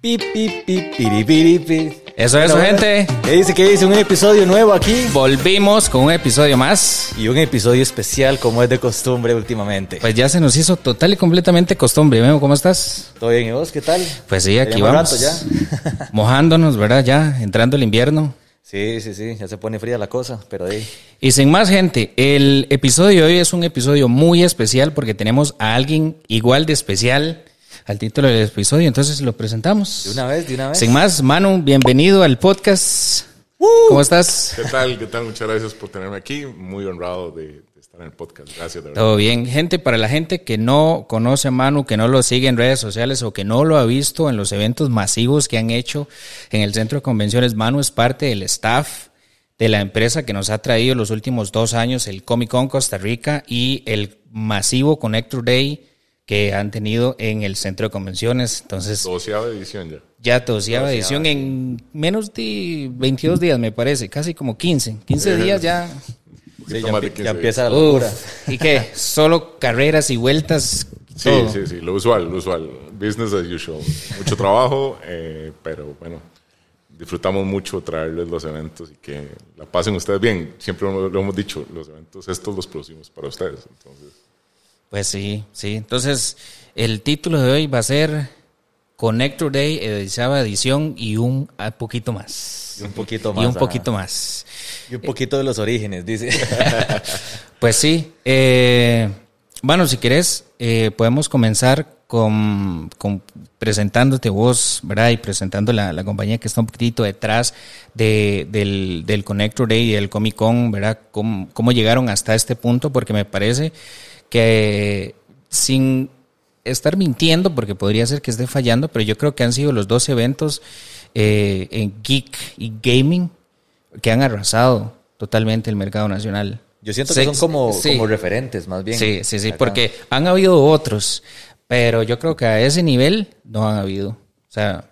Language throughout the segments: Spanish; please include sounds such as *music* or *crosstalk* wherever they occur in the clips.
Pi, pi, pi, piri, piri, pi. Eso, Bueno, gente. ¿Qué dice? ¿Qué dice? Un episodio nuevo aquí. Volvimos con un episodio más. Y un episodio especial como es de costumbre últimamente. Pues ya se nos hizo total y completamente costumbre. Memo, ¿cómo estás? ¿Todo bien y vos? ¿Qué tal? Pues sí, aquí vamos. rato ya. Mojándonos, ¿verdad? Ya, entrando el invierno. Sí, sí, sí. Ya se pone fría la cosa, pero ahí. Y sin más, gente, el episodio de hoy es un episodio muy especial porque tenemos a alguien igual de especial al título del episodio. Entonces lo presentamos. De una vez, de una vez. Sin más, Manu, bienvenido al podcast. ¿Cómo estás? ¿Qué tal? ¿Qué tal? Muchas gracias por tenerme aquí. Muy honrado de, de estar en el podcast. Gracias, de verdad. Todo bien. Gente, para la gente que no conoce a Manu, que no lo sigue en redes sociales o que no lo ha visto en los eventos masivos que han hecho en el centro de convenciones, Manu es parte del staff de la empresa que nos ha traído los últimos dos años el Comic Con Costa Rica y el masivo Connector Day que han tenido en el centro de convenciones. Entonces, Doceava edición ya. ya doceava edición en menos de 22 días, me parece, casi como 15. 15 días ya. Sí, ya, de empie- 15 ya empieza la Uf, locura. ¿Y qué? Solo carreras y vueltas. Sí, todo. sí, sí. Lo usual, lo usual. Business as usual. Mucho trabajo, eh, pero bueno, disfrutamos mucho traerles los eventos y que la pasen ustedes bien. Siempre lo, lo hemos dicho, los eventos estos los producimos para ustedes. Entonces, Pues sí, sí. Entonces, el título de hoy va a ser Connector Day, edición edición y un ah, poquito más. Y un poquito más. Y un ajá. poquito más. Y un poquito de los orígenes, dice. *laughs* Pues sí. eh, bueno, si querés, eh, podemos comenzar con, con presentándote vos, ¿verdad? Y presentando la, la compañía que está un poquitito detrás de, del, del Connector Day y del Comic Con, ¿verdad? ¿Cómo, cómo llegaron hasta este punto? Porque me parece que sin estar mintiendo, porque podría ser que esté fallando, pero yo creo que han sido los dos eventos eh, en geek y gaming que han arrasado totalmente el mercado nacional. Yo siento que Sí, son como, sí. como referentes, más bien. Sí, sí, sí, Acá. porque han habido otros, pero yo creo que a ese nivel no han habido. O sea,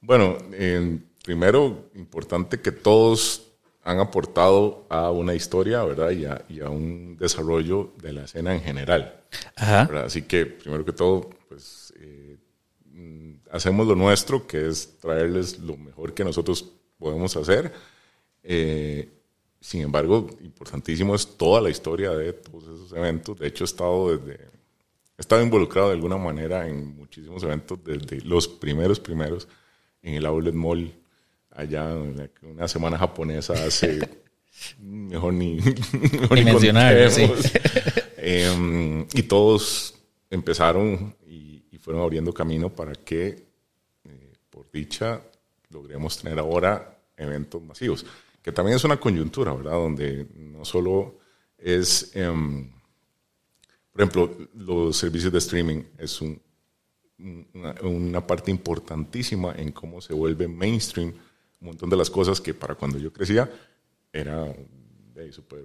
bueno, eh, primero, importante que todos han aportado a una historia, ¿verdad? Y a, y a un desarrollo de la escena en general. ajá. Así que, primero que todo, pues eh, hacemos lo nuestro, que es traerles lo mejor que nosotros podemos hacer. Eh, sin embargo, importantísimo es toda la historia de todos esos eventos. De hecho, he estado desde, he estado involucrado de alguna manera en muchísimos eventos, desde los primeros, primeros, en el Outlet Mall, allá una semana japonesa hace, *laughs* mejor ni, *laughs* mejor Ni mencionar, sí. contemos. *laughs* Em, y todos empezaron y, y fueron abriendo camino para que, eh, por dicha, logremos tener ahora eventos masivos. Que también es una coyuntura, ¿verdad? Donde no solo es, em, por ejemplo, los servicios de streaming es un, una, una parte importantísima en cómo se vuelve mainstream un montón de las cosas que para cuando yo crecía era eh, súper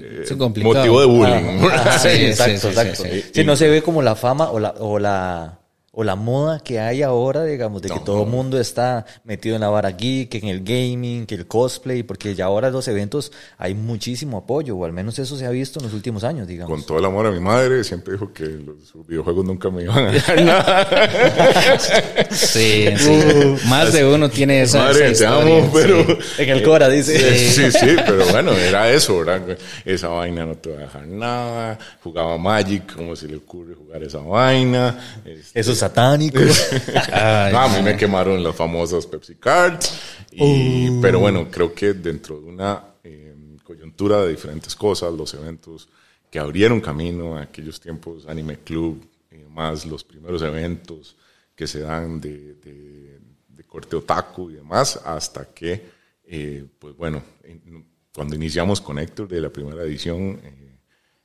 eh, motivo de bullying. Ah, *laughs* sí, Sí, exacto, sí, sí, exacto. sí, Sí, no se ve como la fama o la, o la, o la moda que hay ahora, digamos, de que No. todo el mundo está metido en la vara geek, en el gaming, que el cosplay, porque ya ahora en los eventos hay muchísimo apoyo, o al menos eso se ha visto en los últimos años, digamos. Con todo el amor a mi madre, siempre dijo que los videojuegos nunca me iban a dar *laughs* nada. Sí, sí. Más de uno tiene esa, madre, esa te amo, pero... sí. En el Cora, dice. Sí, sí, pero bueno, era eso, ¿verdad? Esa vaina no te va a dejar nada. Jugaba Magic, ¿cómo se le ocurre jugar esa vaina? Este, Eso es satánico. *laughs* *laughs* Ay, no, a mí me quemaron las famosas Pepsi Cards. Y, Pero bueno, creo que dentro de una eh, coyuntura de diferentes cosas, los eventos que abrieron camino a aquellos tiempos, Anime Club, y demás, los primeros eventos que se dan de, de- de corte otaku y demás, hasta que, eh, pues bueno, en- cuando iniciamos Connector de la primera edición, eh,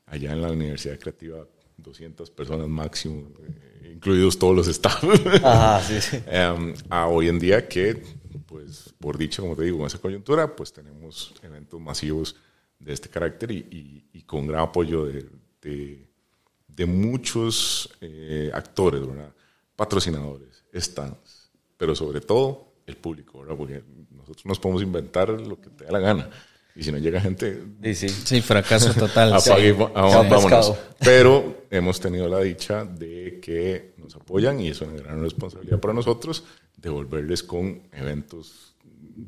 allá en la Universidad Creativa, 200 personas máximo, eh, incluidos todos los staff. *laughs* Ajá, sí, sí. Em, a hoy en día que, pues, por dicho, como te digo, en esa coyuntura, pues tenemos eventos masivos de este carácter y, y- y con gran apoyo de, de- de muchos eh, actores, ¿verdad? patrocinadores, stands, pero sobre todo el público, ¿verdad? porque nosotros nos podemos inventar lo que te da la gana. Y si no llega gente, Sí, sí. Sí, fracaso *laughs* total. apague Sí. va- Se han vámonos. Pero hemos tenido la dicha de que nos apoyan y es una gran responsabilidad para nosotros devolverles con eventos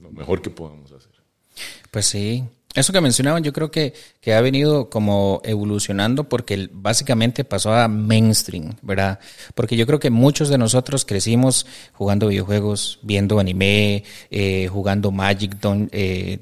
lo mejor que podamos hacer. Pues sí. Eso que mencionaban, yo creo que, que ha venido como evolucionando porque básicamente pasó a mainstream, ¿verdad? Porque yo creo que muchos de nosotros crecimos jugando videojuegos, viendo anime, eh, jugando Magic, Don- eh,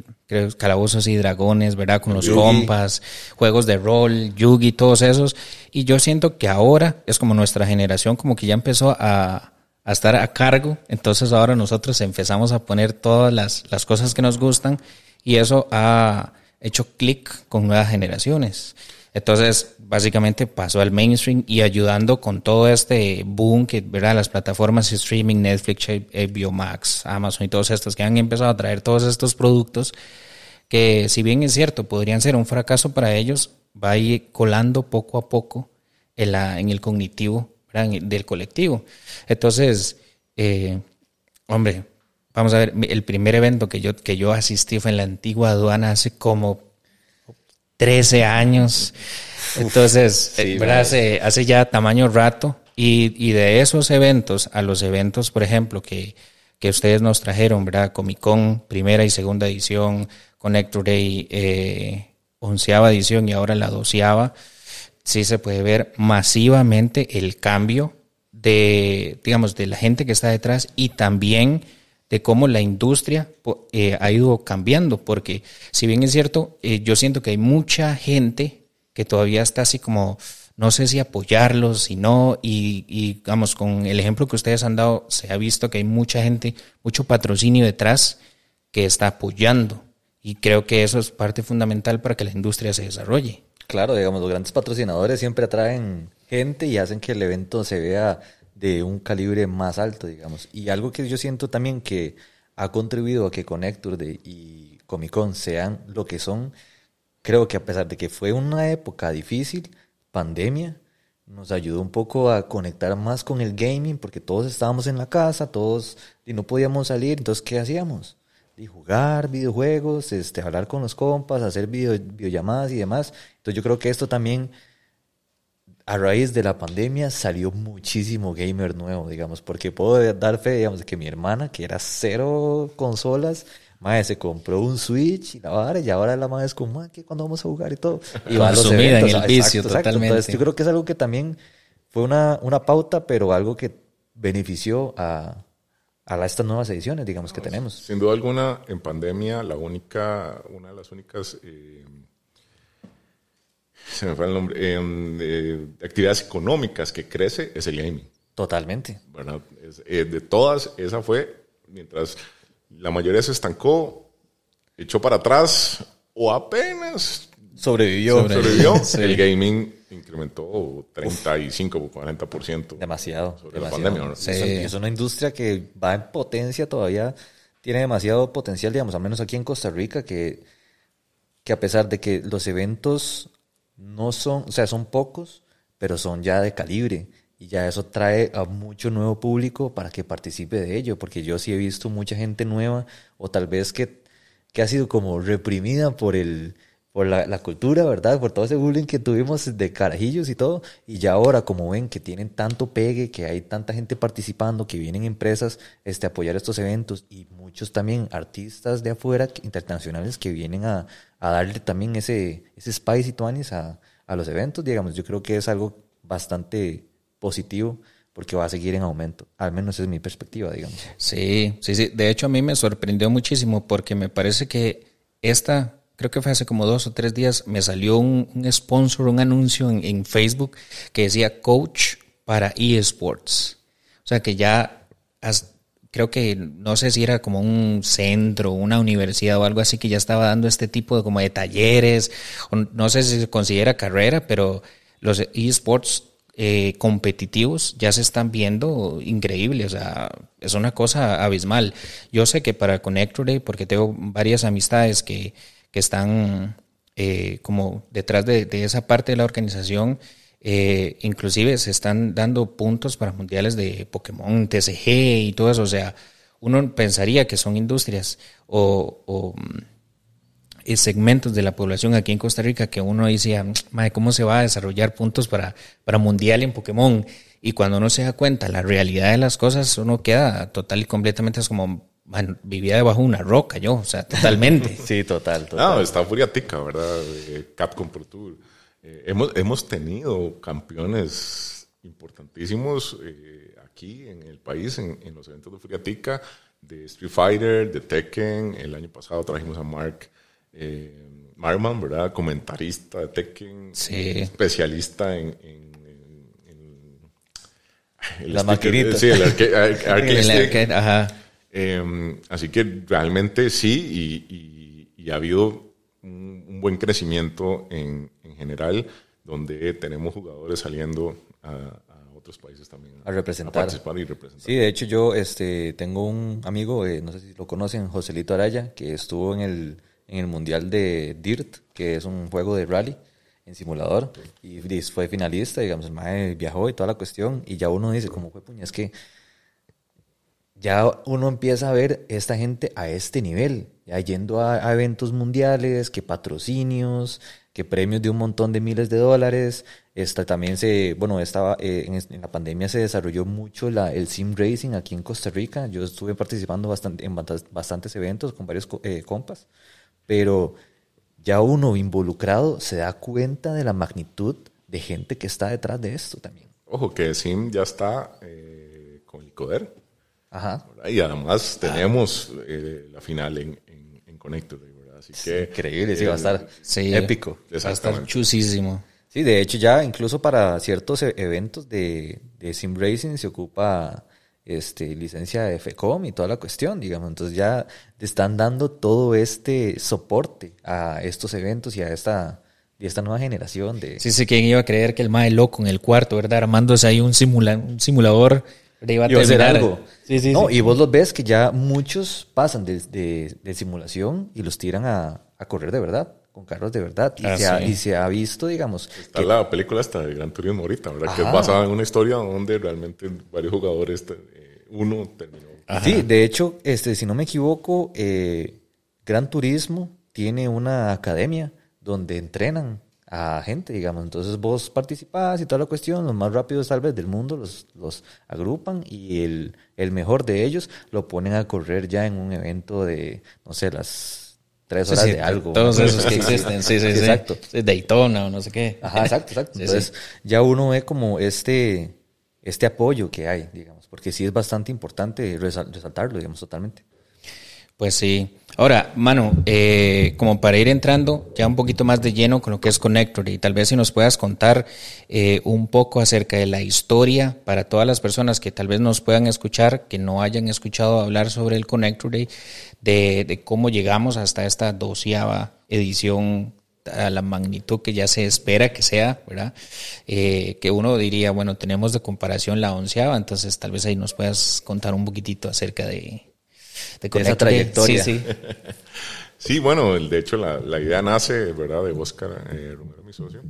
Calabozos y Dragones, ¿verdad? Con los Yugi. compas, juegos de rol, Yugi, todos esos. Y yo siento que ahora es como nuestra generación como que ya empezó a, a estar a cargo. Entonces ahora nosotros empezamos a poner todas las, las cosas que nos gustan y eso ha hecho clic con nuevas generaciones. Entonces, básicamente pasó al mainstream y ayudando con todo este boom que, ¿verdad? Las plataformas streaming, Netflix, HBO Max, Amazon y todos estos que han empezado a traer todos estos productos que si bien es cierto, podrían ser un fracaso para ellos, va a ir colando poco a poco en, la, en el cognitivo ¿verdad? Del colectivo. Entonces, eh, hombre, vamos a ver, el primer evento que yo, que yo asistí fue en la antigua aduana hace como 13 años. Entonces, sí, eh, hace, hace ya tamaño rato. Y, y de esos eventos a los eventos, por ejemplo, que, que ustedes nos trajeron, ¿verdad? Comic Con, primera y segunda edición, Connector Day, eh, onceava edición y ahora la doceava, sí se puede ver masivamente el cambio de, digamos, de la gente que está detrás y también de cómo la industria eh, ha ido cambiando, porque si bien es cierto, eh, yo siento que hay mucha gente que todavía está así como, no sé si apoyarlos, si no, y, y con el ejemplo que ustedes han dado, se ha visto que hay mucha gente, mucho patrocinio detrás que está apoyando, y creo que eso es parte fundamental para que la industria se desarrolle. Claro, digamos, los grandes patrocinadores siempre atraen gente y hacen que el evento se vea de un calibre más alto, digamos. Y algo que yo siento también que ha contribuido a que Connector y Comic Con sean lo que son, creo que a pesar de que fue una época difícil, pandemia, nos ayudó un poco a conectar más con el gaming, porque todos estábamos en la casa, todos y no podíamos salir, entonces ¿qué hacíamos? Y jugar videojuegos, este, hablar con los compas, hacer video, videollamadas y demás. Entonces yo creo que esto también, a raíz de la pandemia, salió muchísimo gamer nuevo, digamos, porque puedo dar fe, digamos, de que mi hermana, que era cero consolas, madre, se compró un Switch y la vara, y ahora la madre es como, "Ma, ¿qué cuando vamos a jugar y todo? Y va a los Consumida en eventos, el ah, vicio, Entonces totalmente. yo creo que es algo que también fue una, una pauta, pero algo que benefició a, a la- estas nuevas ediciones, digamos, que tenemos. Sin duda alguna, en pandemia, la única, una de las únicas, eh, se me fue el nombre, em, eh, actividades económicas que crece es el gaming. Totalmente. ¿verdad? Es- eh, de todas, esa fue, mientras la mayoría se estancó, echó para atrás o apenas Sobrevivió. sobrevivió, *laughs* Sí. el gaming incrementó 35 o 40%. Demasiado. Sobre la demasiado. pandemia, ¿no? Es, un- es una industria que va en potencia todavía, tiene demasiado potencial, digamos, al menos aquí en Costa Rica, que, que a pesar de que los eventos no son, o sea, son pocos, pero son ya de calibre. Y ya eso trae a mucho nuevo público para que participe de ello, porque yo sí he visto mucha gente nueva, o tal vez que, que ha sido como reprimida por el, por la, cultura, ¿verdad? Por todo ese bullying que tuvimos de carajillos y todo. Y ya ahora, como ven que tienen tanto pegue, que hay tanta gente participando, que vienen empresas este, a apoyar estos eventos y muchos también artistas de afuera, internacionales, que vienen a, a darle también ese, ese spice y a, a los eventos, digamos, yo creo que es algo bastante positivo porque va a seguir en aumento. Al menos es mi perspectiva, digamos. Sí, sí, sí. De hecho, a mí me sorprendió muchísimo porque me parece que esta, creo que fue hace como dos o tres días, me salió un, sponsor, un anuncio en, Facebook que decía coach para eSports. O sea que ya, creo que, no sé si era como un centro, una universidad o algo así que ya estaba dando este tipo de como de talleres, no sé si se considera carrera, pero los eSports eh, competitivos ya se están viendo increíbles, o sea, es una cosa abismal. Yo sé que para Connector porque tengo varias amistades que, que están eh, como detrás de, esa parte de la organización, eh, inclusive se están dando puntos para mundiales de Pokémon, TCG y todo eso, o sea, uno pensaría que son industrias o, o, eh, segmentos de la población aquí en Costa Rica que uno decía, madre, ¿cómo se va a desarrollar puntos para, para Mundial en Pokémon? Y cuando uno se da cuenta la realidad de las cosas, uno queda total y completamente es como, man, vivía debajo de una roca yo, o sea, totalmente. *laughs* sí, total, total. No, está furiatica, ¿verdad? Eh, Capcom Pro Tour. Eh, hemos, hemos tenido campeones importantísimos eh, aquí en el país, en, en, los eventos de Furiatica, de Street Fighter, de Tekken. El año pasado trajimos a Mark eh, Marman, ¿verdad? Comentarista de Tekken, Sí. especialista en, el Las sticker- maquinitas. Sí, el arcade, *laughs* ar- arcade El arcade, ajá. Eh, así que realmente sí, y, y- y ha habido un, un buen crecimiento en, en general, donde tenemos jugadores saliendo a, a otros países también A representar. participar y representar. Sí, de hecho yo este, tengo un amigo, eh, no sé si lo conocen, Joselito Araya, que estuvo en el, en el Mundial de Dirt, que es un juego de rally en simulador, y fue finalista, digamos, el viajó y toda la cuestión, y ya uno dice, como fue puña, es que ya uno empieza a ver esta gente a este nivel, ya yendo a, eventos mundiales, que patrocinios, que premios de un montón de miles de dólares. Esta también se, bueno, estaba eh, en, la pandemia se desarrolló mucho la, el sim racing aquí en Costa Rica. Yo estuve participando bastante, en bastantes eventos con varios eh, compas, pero ya uno involucrado se da cuenta de la magnitud de gente que está detrás de esto también. Ojo, que Sim ya está eh, con el Coder, Ajá. y además tenemos eh, la final en, en, en Connector, ¿verdad? Así que... Increíble, sí, va a estar Sí. épico. Va a estar chusísimo. Sí, de hecho ya incluso para ciertos e- eventos de, de sim racing se ocupa este licencia de FECOM y toda la cuestión, digamos. Entonces ya te están dando todo este soporte a estos eventos y a esta, y esta nueva generación de... Sí, sí, ¿quién iba a creer que el mae loco en el cuarto, verdad? Armándose ahí un, simula un simulador. Le Iba a Iba a hacer algo. Sí, sí, no, sí. y vos los ves que ya muchos pasan de, de- de simulación y los tiran a, a correr de verdad, con carros de verdad. Y, Ah, se, ha, sí. y se ha visto, digamos, Está la película esta de Gran Turismo ahorita, ¿verdad? Que es Ajá. basada en una historia donde realmente varios jugadores, eh, uno terminó. Sí, de hecho, este, si no me equivoco, eh, Gran Turismo tiene una academia donde entrenan a gente, digamos. Entonces vos participás y toda la cuestión, los más rápidos tal vez del mundo los, los agrupan y el, el mejor de ellos lo ponen a correr ya en un evento de, no sé, las tres horas sí, de algo. Todos esos que existen, sí, sí, sí. Exacto. Sí, Daytona o no sé qué. Ajá, exacto, exacto. *laughs* Sí, Entonces, ya uno ve como este, este apoyo que hay, digamos, porque sí es bastante importante resal- resaltarlo, digamos, totalmente. Pues sí. Ahora, mano, eh, como para ir entrando ya un poquito más de lleno con lo que es Connector y tal vez si nos puedas contar eh, un poco acerca de la historia para todas las personas que tal vez nos puedan escuchar, que no hayan escuchado hablar sobre el Connector Day, de, de cómo llegamos hasta esta doceava edición a la magnitud que ya se espera que sea, ¿verdad? Eh, que uno diría, bueno, tenemos de comparación la onceava, entonces tal vez ahí nos puedas contar un poquitito acerca de, de, De esa trayectoria. Sí, sí. *laughs* Sí, bueno, el- de hecho la, la idea nace, ¿verdad?, de Oscar eh, Romero, mi socio,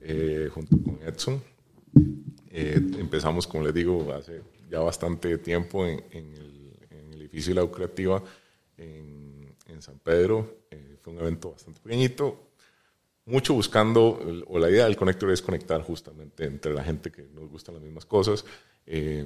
eh, junto con Edson. Eh, empezamos, como les digo, hace ya bastante tiempo en, en el, en el edificio de la U Creativa en, en San Pedro. Eh, fue un evento bastante pequeñito, mucho buscando, o la idea del Connector es conectar justamente entre la gente que nos gustan las mismas cosas, eh,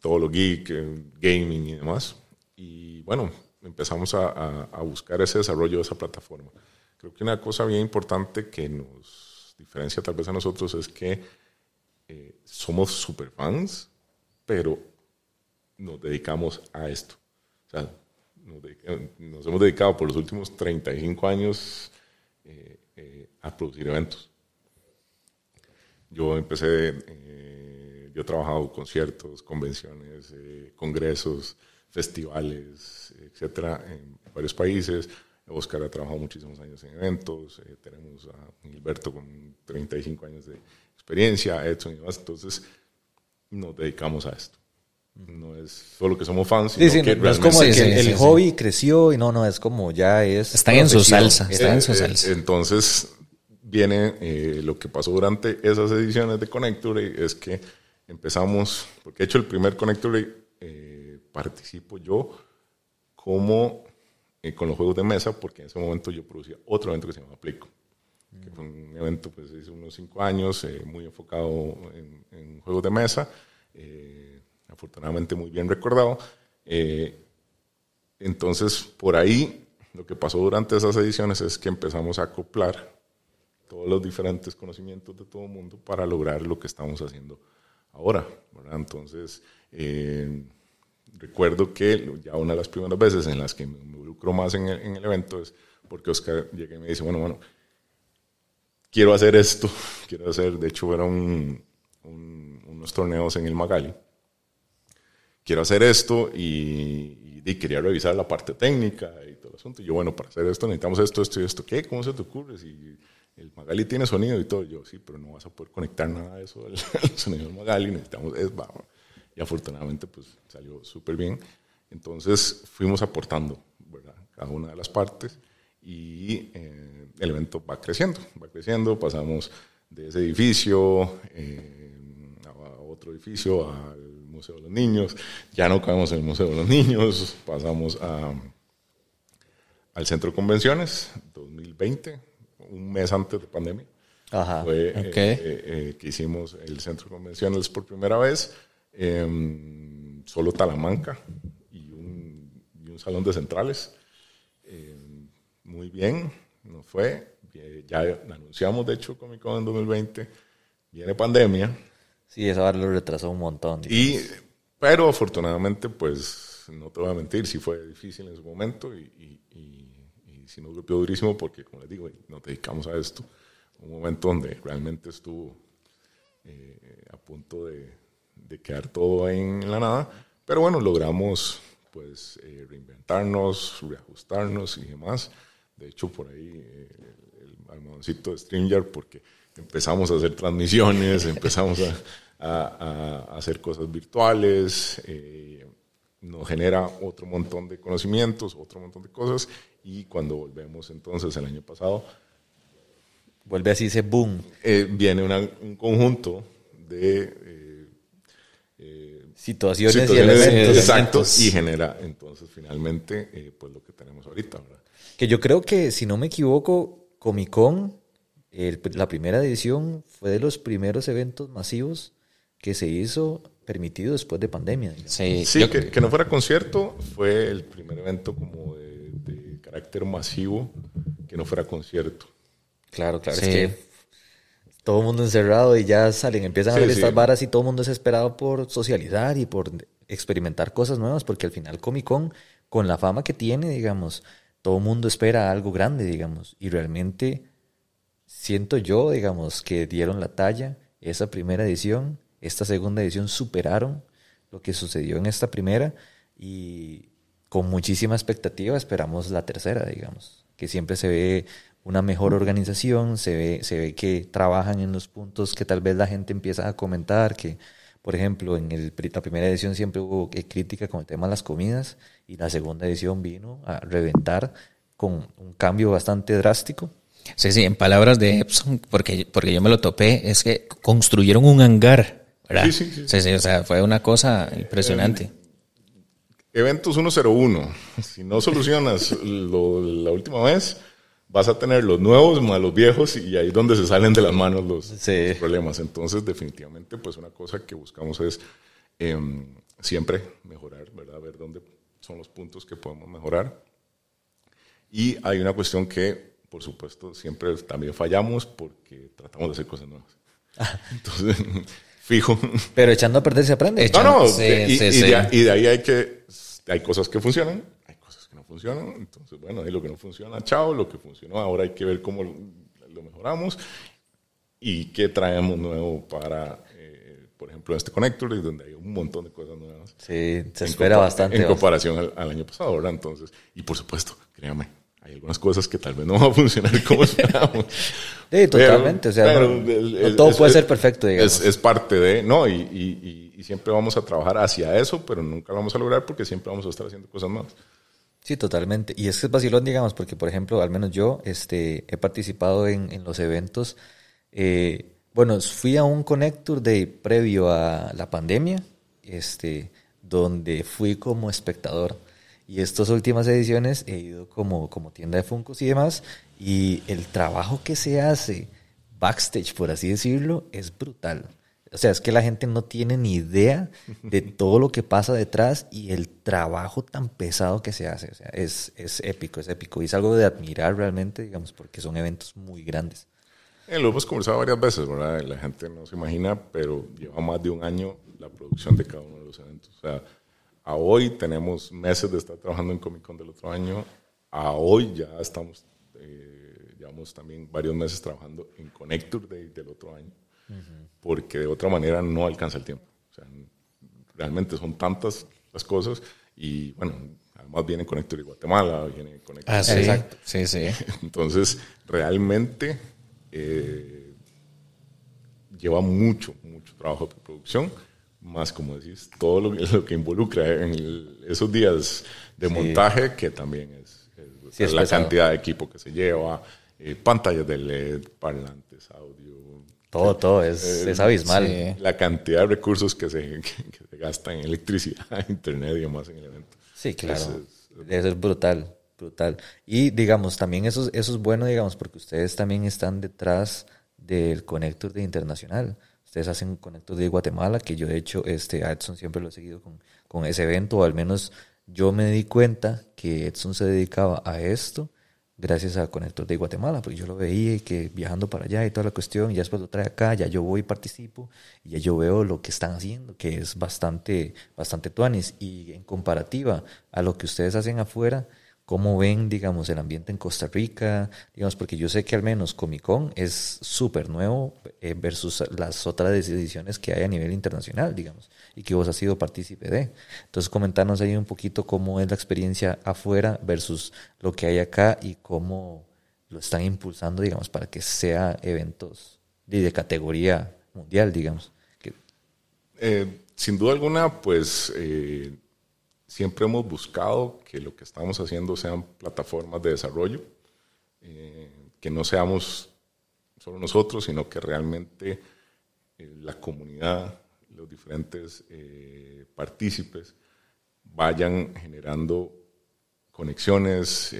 todo lo geek, gaming y demás. Y bueno, empezamos a, a- a buscar ese desarrollo de esa plataforma. Creo que una cosa bien importante que nos diferencia tal vez a nosotros es que eh, somos super fans, pero nos dedicamos a esto. O sea, nos, nos hemos dedicado por los últimos 35 años eh, eh, a producir eventos. Yo empecé, eh, yo he trabajado conciertos, convenciones, eh, congresos, festivales, etcétera, en varios países. Oscar ha trabajado muchísimos años en eventos. eh, tenemos a Gilberto con 35 años de experiencia, Edson y demás. Entonces, nos dedicamos a esto. No es solo que somos fans, Sí, sino sí, que no, no es como el, que sí, el sí, sí. hobby creció y no, no, es como ya es. Están en su salsa, Es- están en su Eh, salsa. eh, entonces viene eh, lo que pasó durante esas ediciones de Connector Day, es que empezamos, porque de hecho el primer Connector Day, eh, participo yo como eh, con los juegos de mesa, porque en ese momento yo producía otro evento que se llamaba Playco, que fue un evento pues hace unos cinco años, eh, muy enfocado en, en, juegos de mesa, eh, afortunadamente muy bien recordado. entonces, por ahí, lo que pasó durante esas ediciones es que empezamos a acoplar todos los diferentes conocimientos de todo el mundo para lograr lo que estamos haciendo ahora. ¿verdad? Entonces, eh, recuerdo que ya una de las primeras veces en las que me involucro más en el, en el, evento es porque Oscar llega y me dice, bueno, bueno, quiero hacer esto, *laughs* quiero hacer, de hecho un, unos torneos en el Magali, quiero hacer esto y, quería revisar la parte técnica y todo el asunto. Y yo, bueno, para hacer esto necesitamos esto, esto y esto. ¿Qué? ¿Cómo se te ocurre? Si el Magali tiene sonido y todo. Yo, sí, pero no vas a poder conectar nada de eso al, *laughs* sonido del Magali, necesitamos, es, vamos. Y afortunadamente, pues salió súper bien. Entonces fuimos aportando, ¿verdad? Cada una de las partes y eh, el evento va creciendo, va creciendo. Pasamos de ese edificio eh, a otro edificio, al Museo de los Niños. Ya no cabemos en el Museo de los Niños. Pasamos a, al Centro de Convenciones 2020 un mes antes de pandemia. Ajá. Fue eh, que hicimos el centro de convenciones por primera vez. Eh, solo Talamanca y un, y un salón de centrales. Eh, muy bien, nos fue. Eh, Ya anunciamos, de hecho, Comic Con en 2020. Viene pandemia. Sí, esa vara lo retrasó un montón. Y, pero afortunadamente, pues no te voy a mentir, sí fue difícil en su momento y, y, y, y sí nos golpeó durísimo porque, como les digo, nos dedicamos a esto. Un momento donde realmente estuvo eh, a punto de, de, quedar todo en la nada. Pero bueno, logramos pues eh, reinventarnos, reajustarnos y demás. De hecho, por ahí eh, el almohadoncito de StreamYard, porque empezamos a hacer transmisiones, *laughs* empezamos a, a, a, hacer cosas virtuales, eh, nos genera otro montón de conocimientos, otro montón de cosas, y cuando volvemos entonces el año pasado, vuelve así ese boom. Eh, viene una, un conjunto de eh, eh, situaciones, situaciones, y elementos. Exacto, y genera entonces finalmente eh, pues lo que tenemos ahorita. ¿verdad? Que yo creo que, si no me equivoco, Comic Con, el, la primera edición, fue de los primeros eventos masivos que se hizo permitido después de pandemia. Digamos. Sí, sí yo, que, que, no fuera concierto fue el primer evento como de, de carácter masivo que no fuera concierto. Claro, claro, sí. es que todo el mundo encerrado y ya salen, empiezan sí, a ver sí. estas varas y todo el mundo desesperado por socializar y por experimentar cosas nuevas, porque al final Comic Con, con la fama que tiene, digamos, todo el mundo espera algo grande, digamos, y realmente siento yo, digamos, que dieron la talla esa primera edición, esta segunda edición superaron lo que sucedió en esta primera y con muchísima expectativa esperamos la tercera, digamos, que siempre se ve una mejor organización, se ve, se ve que trabajan en los puntos que tal vez la gente empieza a comentar, que por ejemplo en el, la primera edición siempre hubo crítica con el tema de las comidas y la segunda edición vino a reventar con un cambio bastante drástico. Sí, sí, en palabras de Epson, porque, porque yo me lo topé, es que construyeron un hangar, ¿verdad? Sí, sí, sí. sí, sí o sea, fue una cosa impresionante. Eh, eventos 101. Si no solucionas lo, la última vez, vas a tener los nuevos más los viejos y ahí es donde se salen de las manos los, sí. los problemas. Entonces, definitivamente, pues una cosa que buscamos es eh, siempre mejorar, ¿verdad? Ver dónde son los puntos que podemos mejorar. Y hay una cuestión que, por supuesto, siempre también fallamos porque tratamos de hacer cosas nuevas. Entonces, *laughs* fijo. Pero echando a perder se aprende. No, no, sí, y, sí, y, de, y de ahí hay que, hay cosas que funcionan, funcionan. Entonces, bueno, ahí lo que no funciona, chao. Lo que funcionó, ahora hay que ver cómo lo, mejoramos y qué traemos nuevo para, eh, por ejemplo, este connector, donde hay un montón de cosas nuevas. Sí, se espera bastante. En comparación al, al, año pasado, ¿verdad? Entonces, y por supuesto, créame, hay algunas cosas que tal vez no van a funcionar como *laughs* esperábamos. sí, totalmente. Pero, o sea, pero no, el, el, todo es, puede ser perfecto, digamos. Es, es parte de, ¿no? Y, y, y, siempre vamos a trabajar hacia eso, pero nunca lo vamos a lograr porque siempre vamos a estar haciendo cosas nuevas. Sí, totalmente. Y es que es vacilón, digamos, porque, por ejemplo, al menos yo este, he participado en, en los eventos. Eh, bueno, fui a un Connector Day previo a la pandemia, este, donde fui como espectador. Y estas últimas ediciones he ido como, como tienda de Funcos y demás. Y el trabajo que se hace backstage, por así decirlo, es brutal. O sea, es que la gente no tiene ni idea *laughs* de todo lo que pasa detrás y el trabajo tan pesado que se hace. O sea, es, es épico, es épico. Y es algo de admirar realmente, digamos, porque son eventos muy grandes. Eh, lo hemos conversado varias veces, ¿verdad? La gente no se imagina, pero lleva más de un año la producción de cada uno de los eventos. O sea, a hoy tenemos meses de estar trabajando en Comic Con del otro año. A hoy ya estamos, eh, llevamos también varios meses trabajando en Connector Day del otro año, porque de otra manera no alcanza el tiempo. O sea, realmente son tantas las cosas y bueno, además viene Connector de Guatemala, viene Connector. Ah, sí, exacto. Sí, sí. *laughs* Entonces, realmente eh, lleva mucho, mucho trabajo de producción más como decís, todo lo, lo que involucra en esos días de montaje, que también es, la cantidad de equipo que se lleva, eh, pantallas de LED, parlantes, audio. Todo, *laughs* todo, es, eh, abismal. La cantidad de recursos que se, *laughs* que, gastan en electricidad, *laughs* internet y demás en el evento. Sí, claro. eso es brutal, brutal. Y digamos, también eso, eso es bueno, digamos, porque ustedes también están detrás del conector de internacional. Ustedes hacen Conector de Guatemala, que yo de hecho este, a Edson siempre lo he seguido con, con ese evento, o al menos yo me di cuenta que Edson se dedicaba a esto gracias a Conector de Guatemala, porque yo lo veía y que viajando para allá y toda la cuestión, y ya después lo trae acá, ya yo voy y participo, y ya yo veo lo que están haciendo, que es bastante, bastante tuanis, y en comparativa a lo que ustedes hacen afuera, cómo ven, digamos, el ambiente en Costa Rica, digamos, porque yo sé que al menos Comic Con es súper nuevo eh, versus las otras ediciones que hay a nivel internacional, digamos, y que vos has sido partícipe de. Entonces, comentarnos ahí un poquito cómo es la experiencia afuera versus lo que hay acá y cómo lo están impulsando, digamos, para que sea eventos de, categoría mundial, digamos. Eh, sin duda alguna, pues... Eh siempre hemos buscado que lo que estamos haciendo sean plataformas de desarrollo, eh, que no seamos solo nosotros, sino que realmente eh, la comunidad, los diferentes eh, partícipes vayan generando conexiones,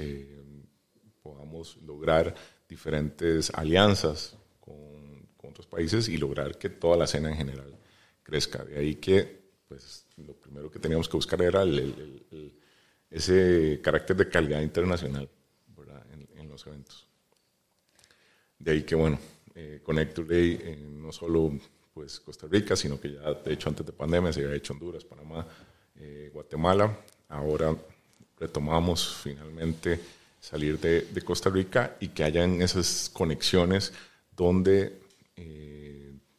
podamos lograr diferentes alianzas con, con otros países y lograr que toda la escena en general crezca. De ahí que pues lo primero que teníamos que buscar era ese carácter de calidad internacional en, los eventos. De ahí que, bueno, eh, Connector Day eh, no solo pues, Costa Rica, sino que ya, de hecho, antes de pandemia se había hecho Honduras, Panamá, eh, Guatemala. Ahora retomamos finalmente salir de, de, Costa Rica y que hayan esas conexiones donde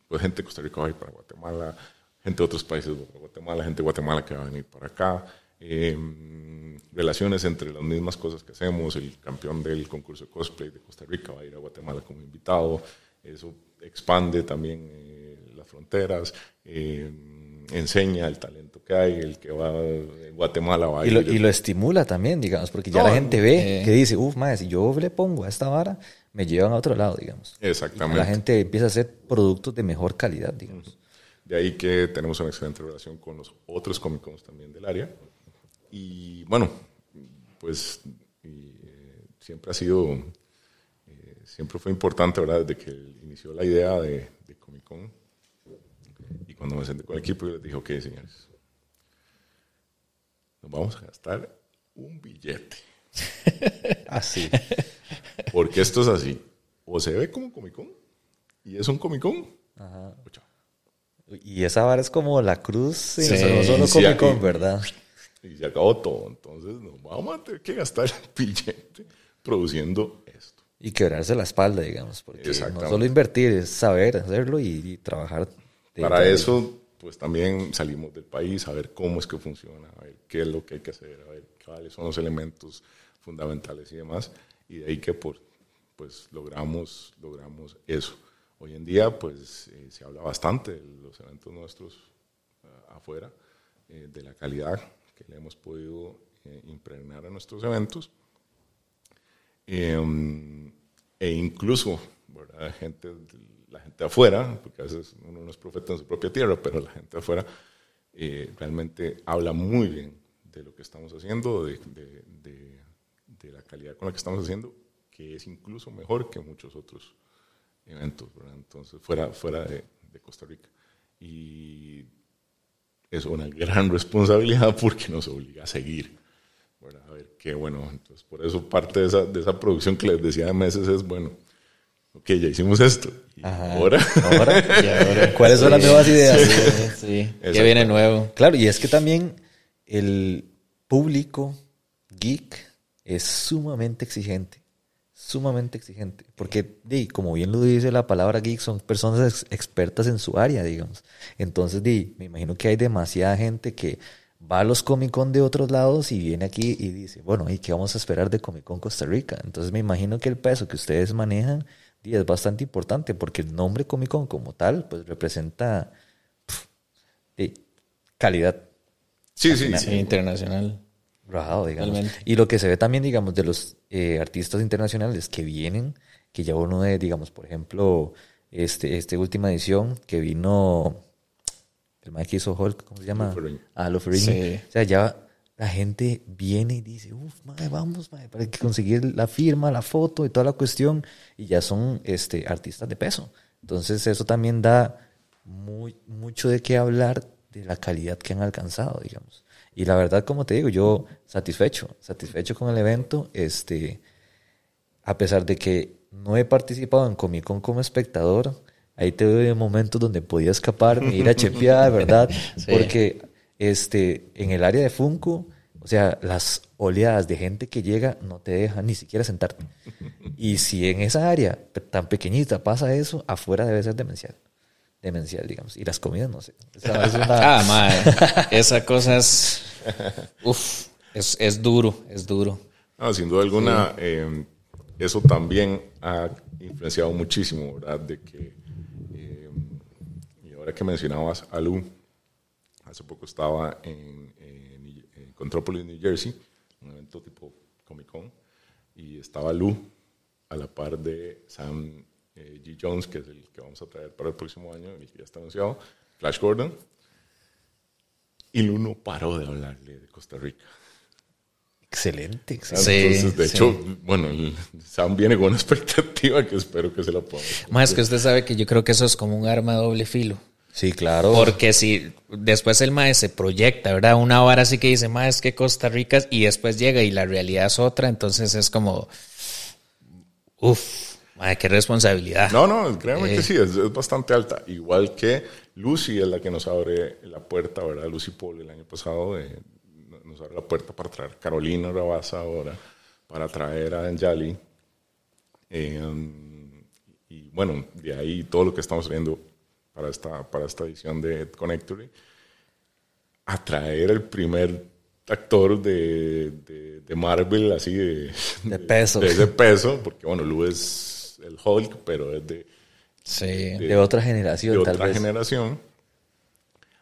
pues, gente de Costa Rica va a ir para Guatemala, gente de otros países Guatemala, gente de Guatemala que va a venir para acá, em, relaciones entre las mismas cosas que hacemos, el campeón del concurso de cosplay de Costa Rica va a ir a Guatemala como invitado, eso expande también eh, las fronteras, em, enseña el talento que hay, el que va a Guatemala va a y Lo, y lo estimula también, digamos, porque ya la gente ve eh. que dice, uff, más si yo le pongo a esta vara, me llevan a otro lado, digamos. Exactamente. la gente empieza a hacer productos de mejor calidad, digamos. De ahí que tenemos una excelente relación con los otros cómicos también del área. Y bueno, pues eh, siempre ha sido, eh, siempre fue importante, ¿verdad? Desde que inició la idea de, de Comic Con. Y cuando me senté con el equipo, yo les dije, ok, señores, nos vamos a gastar un billete. *laughs* así. Porque esto es así. O se ve como Comic Con y es un Comic Con, Ajá. Y esa vara es como la cruz, sí, no solo Comic Con, ¿verdad? Y se acabó todo. Entonces nos vamos a tener que gastar el *laughs* billete produciendo esto. Y quebrarse la espalda, digamos, porque no solo invertir, es saber hacerlo y, trabajar. Para eso, pues también salimos del país a ver cómo es que funciona, a ver qué es lo que hay que hacer, a ver cuáles son los elementos fundamentales y demás. Y de ahí que por, pues logramos, logramos eso. Hoy en día, pues eh, se habla bastante de los eventos nuestros eh, afuera, eh, de la calidad que le hemos podido impregnar a nuestros eventos. Em, e incluso, la gente afuera, porque a veces uno no es profeta en su propia tierra, pero la gente afuera realmente habla muy bien de lo que estamos haciendo, de, de, la calidad con la que estamos haciendo, que es incluso mejor que muchos otros eventos, ¿verdad? Entonces, fuera, fuera de, de Costa Rica. Y es una gran *laughs* responsabilidad porque nos obliga a seguir. ¿verdad? A ver, qué bueno. Entonces, por eso parte de esa, de esa producción que les decía de meses es, bueno, ok, ya hicimos esto. Y ahora, Ahora, *laughs* Y ahora- ¿cuáles son las nuevas ideas? Sí, ¿qué viene nuevo? Claro, y es que también el público geek es sumamente exigente, sumamente exigente, porque di, como bien lo dice la palabra geek, son personas ex- expertas en su área, digamos. Entonces, di, me imagino que hay demasiada gente que va a los Comic Con de otros lados y viene aquí y dice, bueno, ¿y qué vamos a esperar de Comic Con Costa Rica? Entonces me imagino que el peso que ustedes manejan di, es bastante importante, porque el nombre Comic Con como tal, pues representa di, calidad sí, sí, Sí, internacional. rajado, digamos. Y lo que se ve también, digamos, de los eh, artistas internacionales que vienen, que ya uno de, digamos, por ejemplo, este, este última edición que vino el Mike que hizo Hulk, ¿cómo se llama? Ferrigno. Ah, Ferrigno. Sí. O sea, ya la gente viene y dice, uff, mae, vamos, mae, para que conseguir la firma, la foto y toda la cuestión, y ya son este, artistas de peso. Entonces, eso también da muy, mucho de qué hablar de la calidad que han alcanzado, digamos. Y la verdad, como te digo, yo satisfecho, satisfecho con el evento, este, a pesar de que no he participado en Comic Con como espectador, ahí te doy momentos donde podía escapar, e ir a chepear, ¿verdad? *laughs* Sí. Porque este, en el área de Funko, o sea, las oleadas de gente que llega no te dejan ni siquiera sentarte. Y si en esa área tan pequeñita pasa eso, afuera debe ser demencial. Demencial, digamos. Y las comidas, no sé. Es una- *laughs* Ah, madre. Esa cosa es. *laughs* Uf, es, es duro, es duro. No, sin duda alguna, eh, eso también ha influenciado muchísimo, ¿verdad? De que, eh, y ahora que mencionabas a Lu, hace poco estaba en, en, en Contrópolis, New Jersey, un evento tipo Comic Con, y estaba Lu a la par de Sam eh, G. Jones, que es el que vamos a traer para el próximo año, el que ya está anunciado, Flash Gordon, y Lu no paró de hablarle de Costa Rica. excelente, excelente. Sí, Entonces, de sí. hecho, bueno, Sam viene con una *laughs* expectativa que espero que se la podamos. Más que usted sabe que yo creo que eso es como un arma de doble filo. Sí, claro. Porque si después el mae se proyecta, ¿verdad? Una vara así que dice, mae, es que Costa Rica, y después llega y la realidad es otra, entonces es como, uff, mae, qué responsabilidad. No, no, créanme Eh. que sí, es, es bastante alta. Igual que Lucy es la que nos abre la puerta, ¿verdad? Lucy Paul el año pasado eh, nos abre la puerta para traer Carolina Rabasa ahora, para traer a Anjali. Eh, y bueno, de ahí todo lo que estamos viendo para esta, para esta edición de Connectory, a traer el primer actor de, de, de Marvel así de, De peso. *laughs* de ese peso, porque bueno, Lu es el Hulk, pero es de, Sí. de otra generación, de tal otra vez. generación,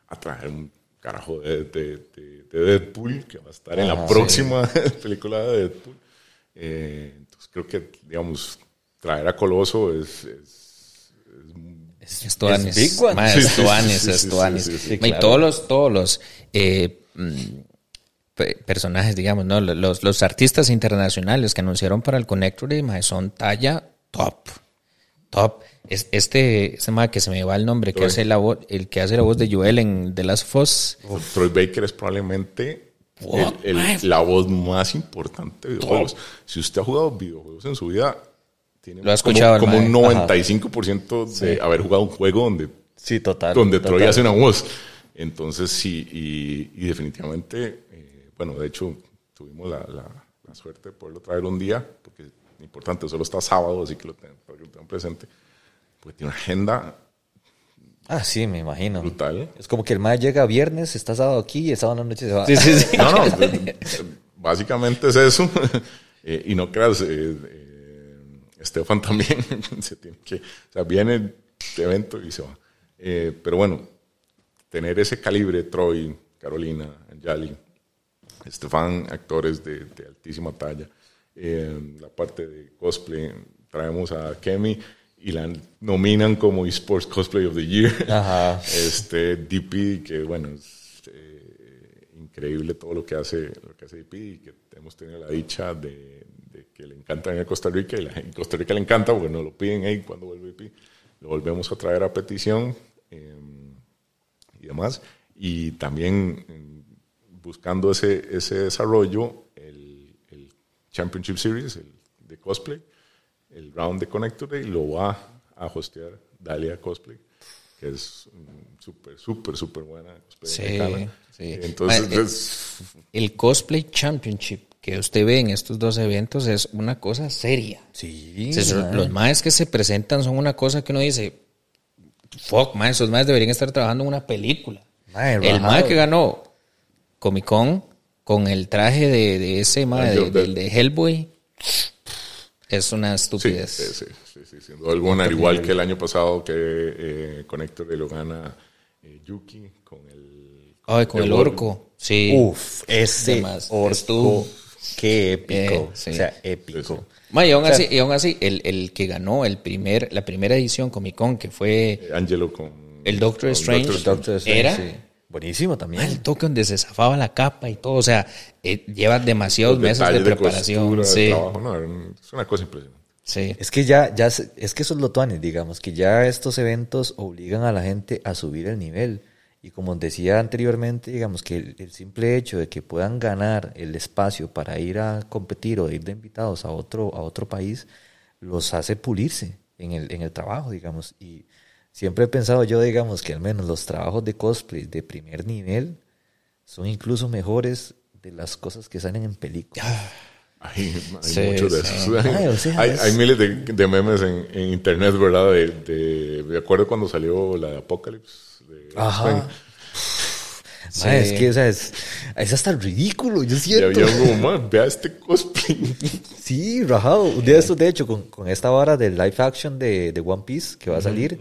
a traer un carajo de, de, de- de Deadpool, que va a estar en la próxima *laughs* película de Deadpool. Eh, entonces creo que, digamos, traer a Coloso es... es- Es es es y todos los, todos los eh, mm, pe- personajes, digamos, ¿no? Los, los artistas internacionales que anunciaron para el Connectory, son talla top. Top. Es, este, este mae que se me va el nombre, que hace la voz, el que hace la voz de Joel en The Last of Us. Troy Baker es probablemente el- el- man? la voz más importante de videojuegos. Si usted ha jugado videojuegos en su vida, tiene Lo escuchado como, como un mae. 95% de haber jugado un juego donde Sí, total. donde total. Troy hace una voz. Entonces, sí, y, y definitivamente, eh, bueno, de hecho, tuvimos la, la- la suerte de poderlo traer un día, porque importante, solo está sábado, así que lo tengan, para que lo tengan presente, porque tiene una agenda Ah, sí, me imagino. brutal. Es como que el mae llega viernes, está sábado aquí y el sábado en la noche se va. Sí, sí, sí. *laughs* No, no, *laughs* básicamente es eso. *laughs* Eh, y no creas, eh, eh, Estefan también se tiene que, o sea, viene el evento y se va. Eh, pero bueno, tener ese calibre, Troy, Carolina, Anjali, Estefan, actores de, de altísima talla. Eh, la parte de cosplay, traemos a Kemi y la nominan como eSports Cosplay of the Year. Ajá. *laughs* Este, DP, que bueno, es eh, increíble todo lo que hace lo que hace IP y que hemos tenido la dicha de, de que le encanta en Costa Rica y la, en Costa Rica le encanta porque nos lo piden ahí cuando vuelve IP. Lo volvemos a traer a petición eh, y demás. Y también eh, buscando ese, ese desarrollo, Championship Series, el de cosplay, el round de Connector Day, lo va a hostear Dalia Cosplay que es súper, súper, súper buena. Sí, sí. Entonces, Ma- eh, es- El Cosplay Championship que usted ve en estos dos eventos es una cosa seria. Sí. Los maes que se presentan son una cosa que uno dice, fuck, maes, esos maes deberían estar trabajando en una película. Mae, el mae que ganó Comic Con con el traje de, de ese de- del Death. de Hellboy, es una estupidez. sí, sí, sí, sí, sin duda alguna, al igual que el año pasado que eh, lo gana eh, Yuki con el... Ay, con el orco. Sí. Uf, ese Demás. orco, qué épico. Eh, sí. O sea, épico. Ma, y aún O sea, así, y aún así el, el que ganó el primer, la primera edición Comic Con, que fue eh, Angelo con... El Doctor con Strange. Doctor Strange, Era- sí. Buenísimo también. el toque donde se zafaba la capa y todo, o sea, eh, lleva demasiados meses de preparación. costura, de sí, trabajo, no, es una cosa impresionante. sí. Es que ya, ya, se- es que eso es lo tuanes, digamos, que ya estos eventos obligan a la gente a subir el nivel. Y como decía anteriormente, digamos que el, el simple hecho de que puedan ganar el espacio para ir a competir o ir de invitados a otro, a otro país, los hace pulirse en el, en el trabajo, digamos. Y siempre he pensado yo, digamos, que al menos los trabajos de cosplay de primer nivel son incluso mejores de las cosas que salen en películas. Hay, hay Sí, muchos de sí. esos. Ay, o sea, hay, es- hay miles de, de memes en, en internet, ¿verdad? De, de, de acuerdo cuando salió la de Apocalypse. De Ajá. Sí. es que o sea, es, es hasta ridículo, yo Y siento. había como, "Man, vea este cosplay. *laughs* Sí, rajado. Un día de estos, de hecho, con, con esta vara del live action de, de One Piece que va a salir,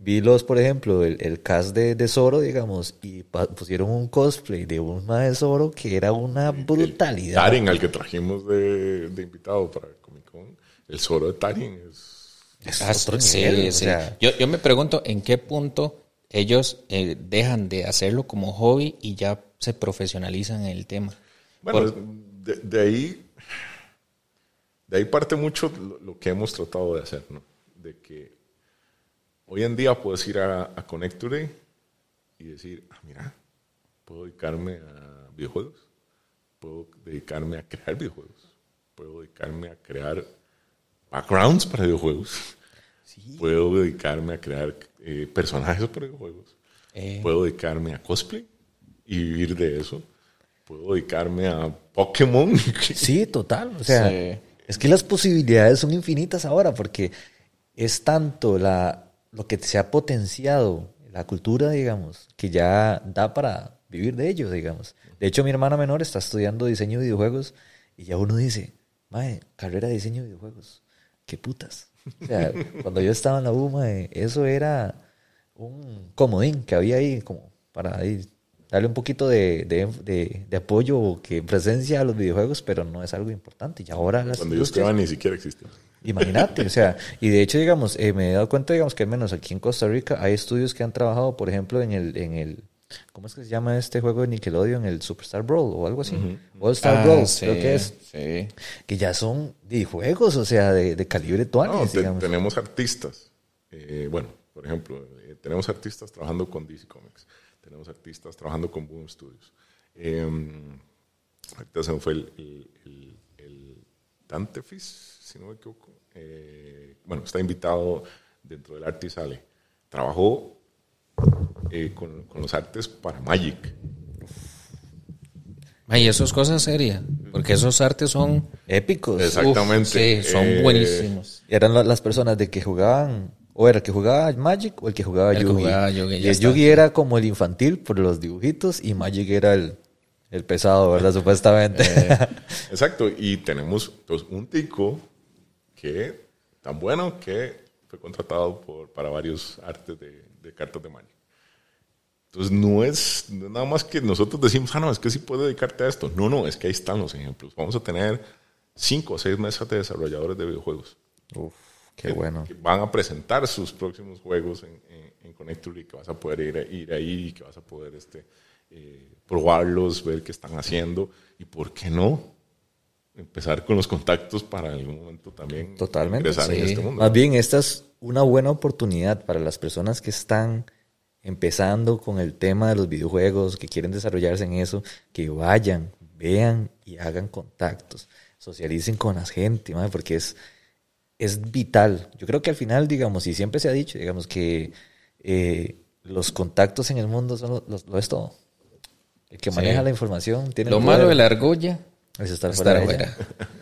vi los, por ejemplo, el, el cast de, de Zoro, digamos, y pusieron un cosplay de un mae de Zoro que era una brutalidad. Tarin, al que trajimos de, de invitado para Comic Con. El Zoro de Tarin es. Es Ah, otro sí, nivel, o sí. sea, yo, yo me pregunto en qué punto ellos eh, dejan de hacerlo como hobby y ya se profesionalizan en el tema. Bueno, de, de ahí. De ahí parte mucho lo, lo que hemos tratado de hacer, ¿no? De que hoy en día puedes ir a, a y decir, ah, mira, puedo dedicarme a videojuegos, puedo dedicarme a crear videojuegos, puedo dedicarme a crear backgrounds para videojuegos, puedo dedicarme a crear eh, personajes para videojuegos, Eh. puedo dedicarme a cosplay y vivir de eso, puedo dedicarme a Pokémon. *laughs* Sí, total. O sea, Sí. es que las posibilidades son infinitas ahora porque es tanto la, lo que se ha potenciado, la cultura, digamos, que ya da para vivir de ello, digamos. De hecho, mi hermana menor está estudiando diseño de videojuegos y ya uno dice, mae, carrera de diseño de videojuegos, qué putas. O sea, *laughs* cuando yo estaba en la U, mae, eso era un comodín que había ahí como para ahí darle un poquito de, de, de- de apoyo o que presencia a los videojuegos, pero no es algo importante. Y ahora las Cuando yo estaba ni siquiera existía. Imagínate, o sea, y de hecho, digamos, eh, me he dado cuenta, digamos, que al menos aquí en Costa Rica hay estudios que han trabajado, por ejemplo, en el, en el, ¿cómo es que se llama este juego de Nickelodeon? El Superstar Brawl o algo así. All Star Ah, Brawl, sí, creo que es. sí. Que ya son de juegos, o sea, de, de calibre No, tuanes, te- digamos. tenemos artistas. eh, bueno, por ejemplo, eh, tenemos artistas trabajando con DC Comics. Tenemos artistas trabajando con Boom Studios. Eh, ahorita se me fue el, el, el, el Dante Fizz, si no me equivoco. Eh, bueno, está invitado dentro del arte y sale. Trabajó eh, con, con los artes para Magic. Ay, eso es cosa seria, porque esos artes son... Épicos. Exactamente. Uf, sí, son Eh, buenísimos. Eran la- las personas de que jugaban, o era el que jugaba Magic o el que jugaba El que Yugi. jugaba Yugi, y el está. Yugi era como el infantil por los dibujitos y Magic era el, el pesado, ¿verdad? *laughs* Supuestamente. Exacto, y tenemos pues, un tico que tan bueno que fue contratado por, para varios artes de, de cartas de Magic. Entonces no es, nada más que nosotros decimos, ah, no, es que sí puedo dedicarte a esto. No, no, es que ahí están los ejemplos. Vamos a tener cinco o seis mesas de desarrolladores de videojuegos Uf, qué que, bueno. que van a presentar sus próximos juegos en, en, en Connector y que vas a poder ir, ir ahí y que vas a poder este, eh, probarlos, ver qué están haciendo y por qué no empezar con los contactos para en algún momento también Totalmente, ingresar en sí. este mundo. Más bien, esta es una buena oportunidad para las personas que están empezando con el tema de los videojuegos, que quieren desarrollarse en eso, que vayan, vean y hagan contactos, socialicen con la gente, mae, porque es, es vital. Yo creo que al final, digamos, y siempre se ha dicho, digamos, que eh, los contactos en el mundo son lo, lo- lo es todo. El que Sí. maneja la información tiene Lo el malo de la argolla es estar fuera estar fuera.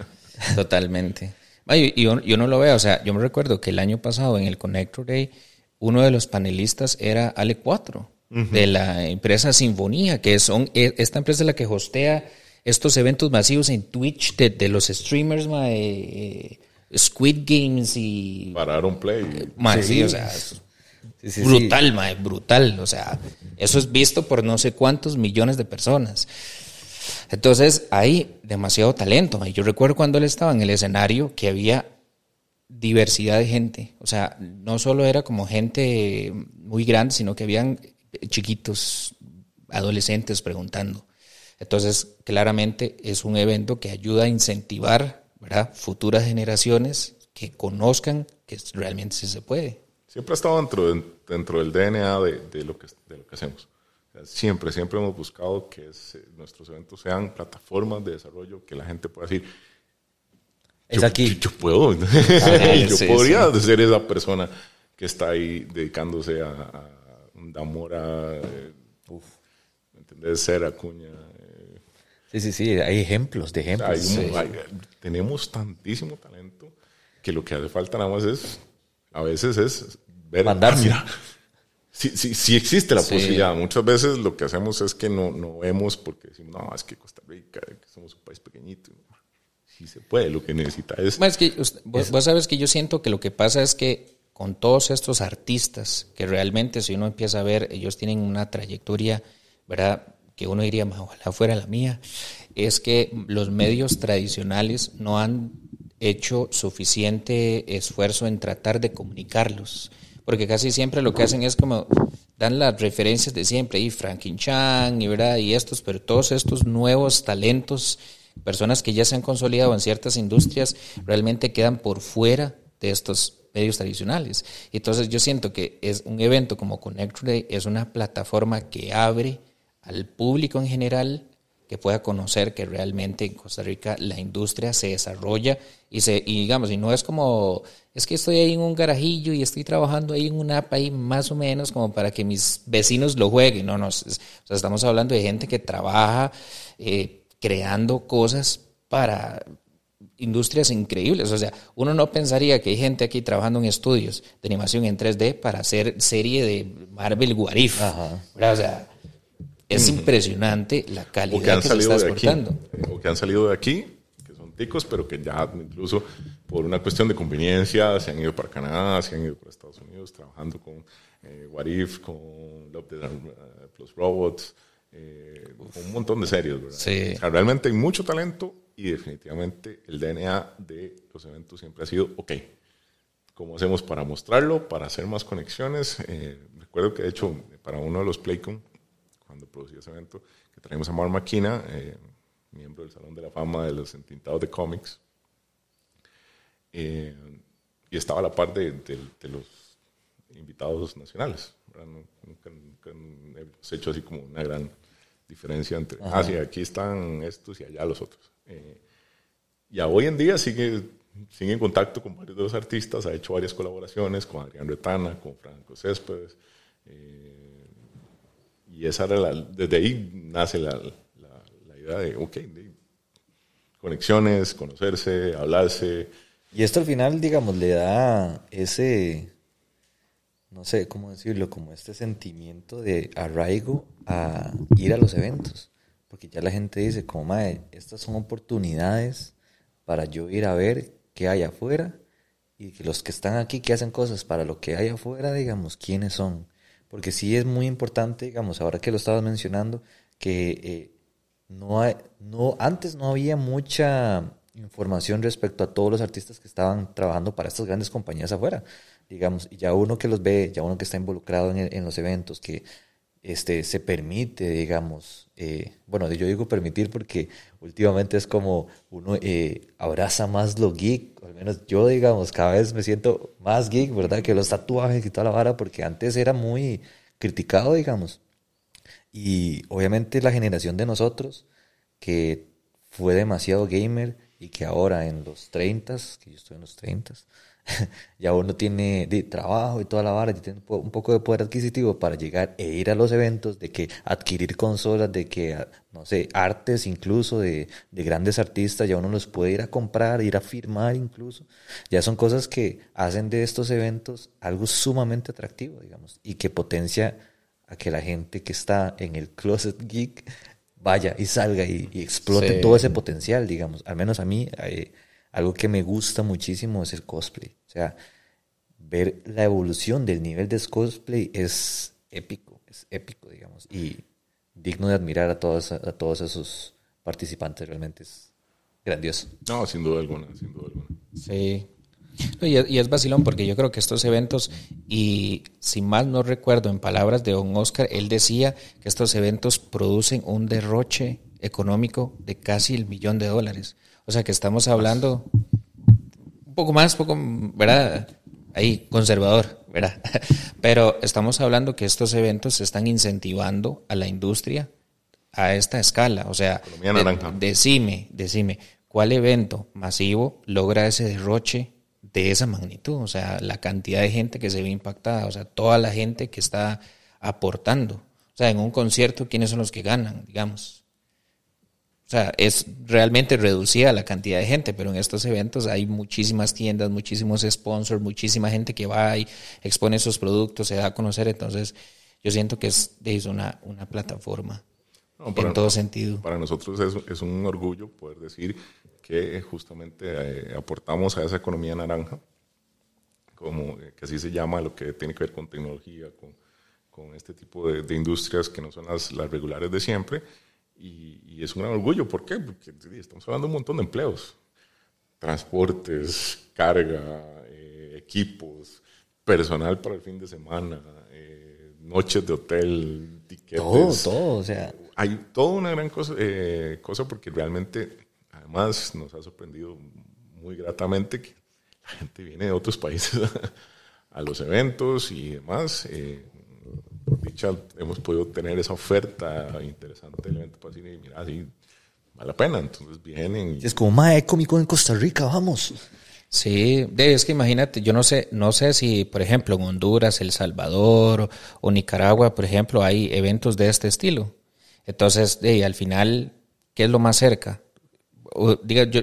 *laughs* Totalmente. Ay, Y yo, yo no lo veo, o sea, yo me recuerdo que el año pasado en el Connector Day, uno de los panelistas era Ale 4, de la empresa Sinfonía, que son, e- esta empresa es la que hostea estos eventos masivos en Twitch de, de los streamers, ma, eh, Squid Games y... Para un play. ma, sí, Sí. o sea, sí. brutal, ma, brutal. O sea, eso es visto por no sé cuántos millones de personas. Entonces, hay demasiado talento. ma. Yo recuerdo cuando él estaba en el escenario que había diversidad de gente. O sea, no solo era como gente muy grande, sino que habían chiquitos, adolescentes preguntando. Entonces, claramente es un evento que ayuda a incentivar ¿verdad? futuras generaciones que conozcan que realmente sí se puede. Siempre ha estado dentro, de- dentro del DNA de lo que hacemos. Siempre, siempre hemos buscado que eh, nuestros eventos sean plataformas de desarrollo que la gente pueda decir, Es yo, aquí. Yo, yo puedo. *laughs* yo sí, podría ser esa persona que está ahí dedicándose a, a un Damora, eh, ¿me ¿entendés? Ser Acuña. eh, Sí, sí, sí, hay ejemplos de ejemplos. hay Sí. hay- tenemos tantísimo talento que lo que hace falta nada más es, a veces es ver, Mandarse. ah, mira, sí, sí, sí existe la Sí. posibilidad. Muchas veces lo que hacemos es que no, no vemos porque decimos, no, es que Costa Rica, que somos un país pequeñito. Sí se puede, lo que necesita es... Que usted- vos, vos sabes que yo siento que lo que pasa es que con todos estos artistas, que realmente si uno empieza a ver, ellos tienen una trayectoria, ¿verdad? Que uno diría, "Ma, ojalá fuera la mía, es que los medios tradicionales no han hecho suficiente esfuerzo en tratar de comunicarlos. Porque casi siempre lo que hacen es como dan las referencias de siempre, y Franklin Chan, y, ¿verdad? y estos, pero todos estos nuevos talentos, personas que ya se han consolidado en ciertas industrias, realmente quedan por fuera de estos medios tradicionales. Y Entonces yo siento que es un evento como Connect Day es una plataforma que abre al público en general que pueda conocer que realmente en Costa Rica la industria se desarrolla y se y digamos y no es como es que estoy ahí en un garajillo y estoy trabajando ahí en una app ahí más o menos como para que mis vecinos lo jueguen no no es- o sea, estamos hablando de gente que trabaja eh, creando cosas para industrias increíbles. O sea, uno no pensaría que hay gente aquí trabajando en estudios de animación en 3D para hacer serie de Marvel. Ajá. O sea, es impresionante la que calidad han que, se está aquí, exportando. o que han salido de aquí, que son ticos, pero que ya incluso por una cuestión de conveniencia se han ido para Canadá, se han ido para Estados Unidos, trabajando con eh, What If, con Love and, uh, Plus Robots, eh, con un montón de series, ¿verdad? Sí. O sea, realmente hay mucho talento y definitivamente el DNA de los eventos siempre ha sido, ok, ¿cómo hacemos para mostrarlo, para hacer más conexiones? Eh, recuerdo que de hecho para uno de los Playcon, producí ese evento, que traímos a Mar Maquina, eh, miembro del Salón de la Fama de los entintados de cómics, eh, y estaba a la par de, de- de los invitados nacionales. Nunca, nunca hemos hecho así como una gran diferencia entre, ah, sí, aquí están estos y allá los otros. Eh, y a hoy en día sigue, sigue en contacto con varios de los artistas, ha hecho varias colaboraciones con Adrián Retana, con Franco Céspedes. eh, y esa era la, desde ahí nace la, la- idea de, ok, conexiones, conocerse, hablarse. Y esto al final, digamos, le da ese, no sé cómo decirlo, como este sentimiento de arraigo a ir a los eventos. Porque ya la gente dice, como, mae, estas son oportunidades para yo ir a ver qué hay afuera y que los que están aquí, que hacen cosas para lo que hay afuera, digamos, quiénes son. Porque sí es muy importante, digamos, ahora que lo estabas mencionando, que eh, no hay, no, antes no había mucha información respecto a todos los artistas que estaban trabajando para estas grandes compañías afuera, digamos, y ya uno que los ve, ya uno que está involucrado en, en los eventos, que este, se permite, digamos, eh, bueno, yo digo permitir porque últimamente es como uno eh, abraza más lo geek, al menos yo, digamos, cada vez me siento más geek, ¿verdad? Que los tatuajes y toda la vara, porque antes era muy criticado, digamos. Y obviamente la generación de nosotros, que fue demasiado gamer y que ahora en los 30, que yo estoy en los 30, *laughs* ya uno tiene de trabajo y toda la vara, y tiene un poco de poder adquisitivo para llegar e ir a los eventos, de que adquirir consolas, de que, no sé, artes incluso de, de grandes artistas, ya uno los puede ir a comprar, ir a firmar incluso. Ya son cosas que hacen de estos eventos algo sumamente atractivo, digamos, y que potencia a que la gente que está en el closet geek vaya y salga y, explote todo ese potencial, digamos. Al menos a mí, eh, algo que me gusta muchísimo es el cosplay. O sea, ver la evolución del nivel de cosplay es épico, es épico, digamos. Y digno de admirar a todos, a todos esos participantes, realmente es grandioso. No, sin duda alguna, sin duda alguna. Sí. Y, es vacilón porque yo creo que estos eventos, y si mal no recuerdo en palabras de don Oscar, él decía que estos eventos producen un derroche económico de casi el millón de dólares. O sea que estamos hablando poco más, poco, ¿verdad? Ahí, conservador, ¿verdad? *laughs* Pero estamos hablando que estos eventos están incentivando a la industria a esta escala. O sea, decime, decime, ¿cuál evento masivo logra ese derroche de esa magnitud? O sea, la cantidad de gente que se ve impactada, o sea, toda la gente que está aportando. O sea, en un concierto, ¿quiénes son los que ganan, digamos? O sea, es realmente reducida la cantidad de gente, pero en estos eventos hay muchísimas tiendas, muchísimos sponsors, muchísima gente que va y expone sus productos, se da a conocer. Entonces, yo siento que es, es una, una plataforma en todo sentido. Para nosotros es, es, un orgullo poder decir que justamente eh, aportamos a esa economía naranja, como que así se llama, lo que tiene que ver con tecnología, con, con este tipo de, de, industrias que no son las, las regulares de siempre y, es un gran orgullo. ¿Por qué? Porque estamos hablando de un montón de empleos. Transportes, carga, eh, equipos, personal para el fin de semana, eh, noches de hotel, tiquetes. Todo, todo, o sea. Hay toda una gran cosa, eh, cosa porque realmente, además, nos ha sorprendido muy gratamente que la gente viene de otros países *laughs* a, los eventos y demás por dicha hemos podido tener esa oferta interesante del evento para cine y mira, así vale la pena, entonces vienen. Es como, más cómico en Costa Rica, vamos. Sí, es que imagínate, yo no sé, no sé si, por ejemplo, en Honduras, El Salvador o, Nicaragua, por ejemplo, hay eventos de este estilo. Entonces, de, al final, ¿qué es lo más cerca? diga, yo,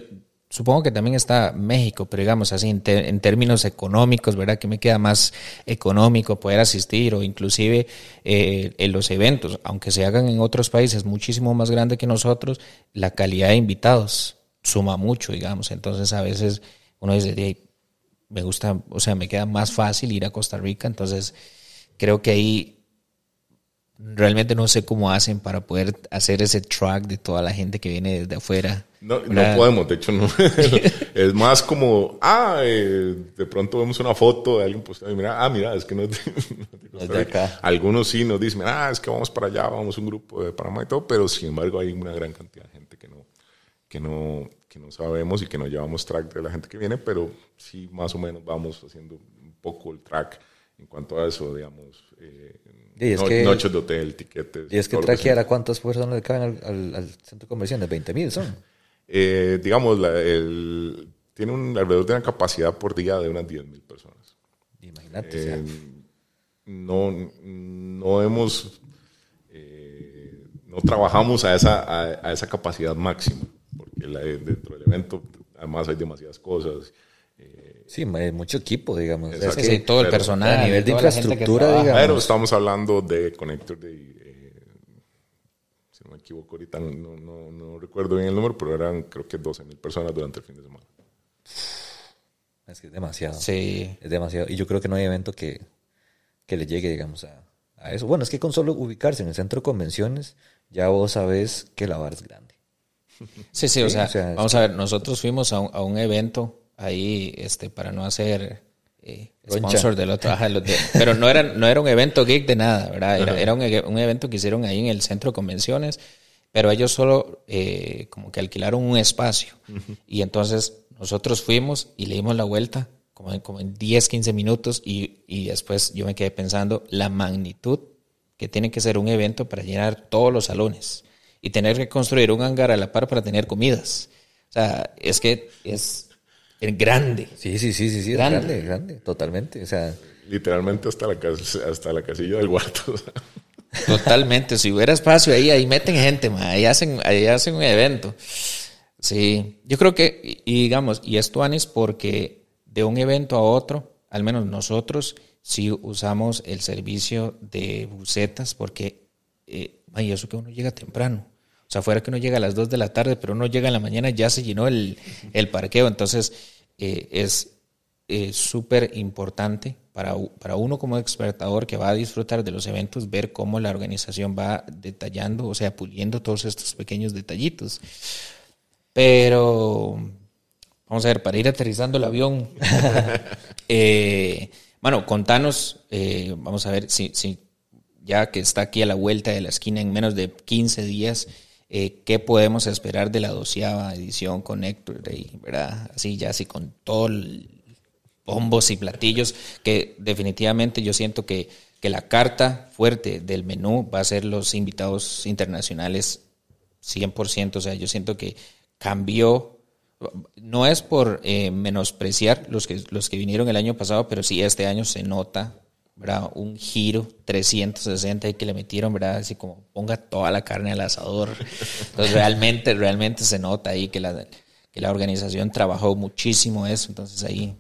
Supongo que también está México, pero digamos así, en, términos económicos, ¿verdad? Que me queda más económico poder asistir o inclusive eh, en los eventos, aunque se hagan en otros países muchísimo más grande que nosotros, la calidad de invitados suma mucho, digamos. Entonces a veces uno dice, me gusta, o sea, me queda más fácil ir a Costa Rica, entonces creo que ahí realmente no sé cómo hacen para poder hacer ese track de toda la gente que viene desde afuera. No, no podemos, de hecho no. *laughs* es más como, ah, eh, de pronto vemos una foto de alguien pues mira, ah, mira, es que no *laughs* es de, acá. Algunos sí nos dicen, ah, es que vamos para allá, vamos un grupo de Panamá y todo, pero sin embargo hay una gran cantidad de gente que no, que no, que no sabemos y que no llevamos track de la gente que viene, pero sí más o menos vamos haciendo un poco el track en cuanto a eso, digamos. Eh, y es que, noches de hotel, tiquetes. Y es que traquear a cuántas personas le caben al, al, centro comercial, de 20 mil son. Eh, digamos, el, tiene un, alrededor de una capacidad por día de unas 10 mil personas. Imagínate. Eh, no, no hemos, eh, no trabajamos a esa, a, esa capacidad máxima, porque dentro del evento además hay demasiadas cosas. Sí, mucho equipo, digamos. sí, todo el personal. A nivel de infraestructura, digamos. Pero estamos hablando de Connector de, eh, no me equivoco ahorita, no, no, no, recuerdo bien el número, pero eran creo que 12 mil personas durante el fin de semana. Es que es demasiado. Sí. Es demasiado. Y yo creo que no hay evento que, que le llegue, digamos, a, a, eso. Bueno, es que con solo ubicarse en el centro de convenciones, ya vos sabés que la barra es grande. *laughs* Sí, sí, o, sea, vamos a ver, nosotros fuimos a un, a un evento ahí, este, para no hacer eh, sponsor del otro. Ajá, los de- pero no era, no era un evento geek de nada, ¿verdad? Era, era un, un evento que hicieron ahí en el centro de convenciones, pero ellos solo eh, como que alquilaron un espacio. Y entonces nosotros fuimos y le dimos la vuelta como en, como en 10, 15 minutos y, y después yo me quedé pensando la magnitud que tiene que ser un evento para llenar todos los salones y tener que construir un hangar a la par para tener comidas. O sea, es que es grande. Sí, sí, sí, sí, sí, es Grande. grande, grande, totalmente. O sea, Literalmente hasta la, cas- hasta la casilla del cuarto. o sea. Totalmente. Si hubiera espacio ahí, ahí meten gente, ma, ahí hacen, ahí hacen un evento. Sí, yo creo que, y y digamos, y esto, Anis, porque de un evento a otro, al menos nosotros, sí usamos el servicio de bucetas, porque, eh, ma, y eso que uno llega temprano. O sea, fuera que uno llega a las 2 de la tarde, pero uno llega en la mañana, ya se llenó el, el parqueo. Entonces, eh, es eh, súper importante para, para uno como expertador que va a disfrutar de los eventos, ver cómo la organización va detallando, o sea, puliendo todos estos pequeños detallitos. Pero, vamos a ver, para ir aterrizando el avión, *laughs* eh, bueno, contanos, vamos a ver si, si ya que está aquí a la vuelta de la esquina en menos de 15 días, eh, ¿qué podemos esperar de la doceava edición con Héctor verdad? Así ya así con todo el bombos y platillos, que definitivamente yo siento que, que la carta fuerte del menú va a ser los invitados internacionales 100%, o sea, yo siento que cambió, no es por eh, menospreciar los que, los que vinieron el año pasado, pero sí este año se nota, ¿verdad? Un giro 360 y que le metieron, ¿verdad? Así como ponga toda la carne al asador. Entonces realmente, realmente se nota ahí que la, que la organización trabajó muchísimo eso, entonces ahí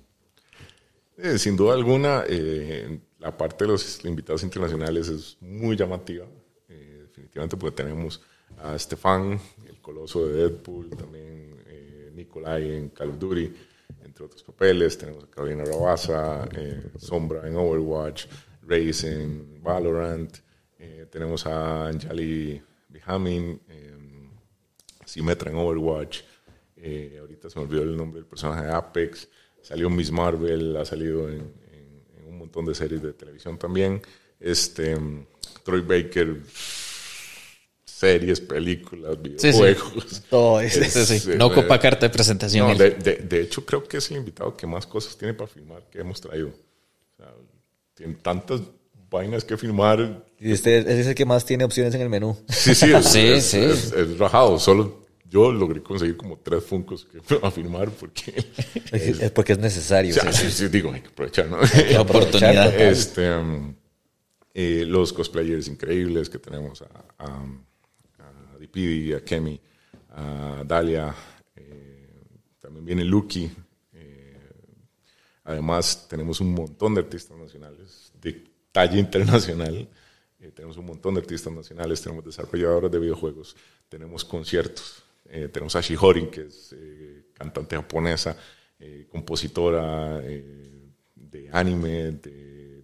Eh, sin duda alguna, eh, la parte de los invitados internacionales es muy llamativa. eh, definitivamente porque tenemos a Stefan, el coloso de Deadpool, también Nikolai en Call entre otros papeles. Tenemos a Carolina Rabasa, eh, Sombra en Overwatch, Raze en Valorant. eh, tenemos a Anjali Bihamin, eh, Symmetra en Overwatch. ahorita se me olvidó el nombre del personaje de Apex. Salió Miss Marvel, ha salido en, en- en un montón de series de televisión también. Este, mm, Troy Baker, series, películas, Sí, sí. videojuegos. *laughs* todo. Es- Sí, sí. eh, No eh, ocupa carta de presentación. no, de, de- de hecho, creo que es el invitado que más cosas tiene para filmar que hemos traído. O sea, tiene tantas vainas que filmar. Y usted es el que más tiene opciones en el menú. Sí, sí, es, *laughs* Sí, es- sí. es- es rajado. Solo yo logré conseguir como tres funcos que *laughs* a filmar porque. Es, es porque es necesario. O sea, sí, sí, digo, hay que aprovechar, ¿no? La oportunidad. total. este, um, eh, los cosplayers increíbles que tenemos a, a, a Dipidi, a Kemi, a Dalia, eh, también viene Lucky. eh, además, tenemos un montón de artistas nacionales de talla internacional. eh, tenemos un montón de artistas nacionales, tenemos desarrolladoras de videojuegos, tenemos conciertos. tenemos a Shihori, que es cantante japonesa, compositora de anime, de,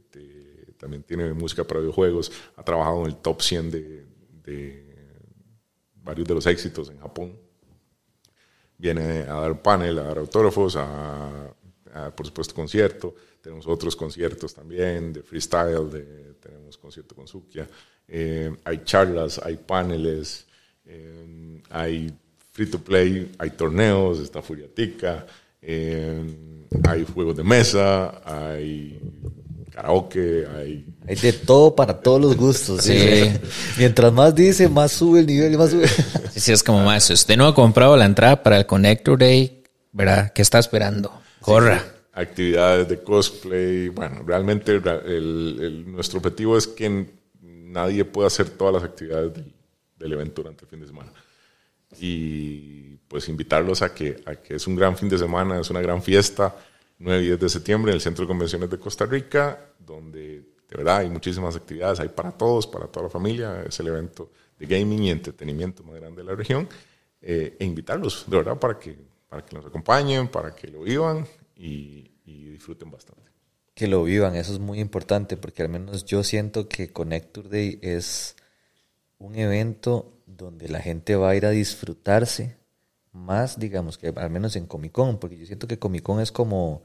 también tiene música para videojuegos, ha trabajado en el top 100 de, de varios de los éxitos en Japón. Viene a dar panel, a dar autógrafos, a, por supuesto concierto. Tenemos otros conciertos también de freestyle, de- tenemos concierto con Sukia. Eh, hay charlas, hay paneles, eh, hay free to play, hay torneos, está Furiatica, eh, hay juegos de mesa, hay karaoke, hay Hay de todo para todos los gustos. Sí. ¿sí? Mientras más dice, más sube el nivel y más sube. Sí, sí, es como más. Si usted no ha comprado la entrada para el Connector Day, ¿verdad? ¿Qué está esperando? Corra. actividades de cosplay. Bueno, realmente el- el- nuestro objetivo es que nadie pueda hacer todas las actividades del, del evento durante el fin de semana. Y pues invitarlos a que, a que es un gran fin de semana, es una gran fiesta, 9 y 10 de septiembre en el Centro de Convenciones de Costa Rica, donde de verdad hay muchísimas actividades, hay para todos, para toda la familia, es el evento de gaming y entretenimiento más grande de la región, eh, e invitarlos, de verdad, para que, para que nos acompañen, para que lo vivan y, disfruten bastante. que lo vivan, eso es muy importante porque al menos yo siento que Connector Day es un evento donde la gente va a ir a disfrutarse más, digamos, que al menos en Comic Con, porque yo siento que Comic Con es como,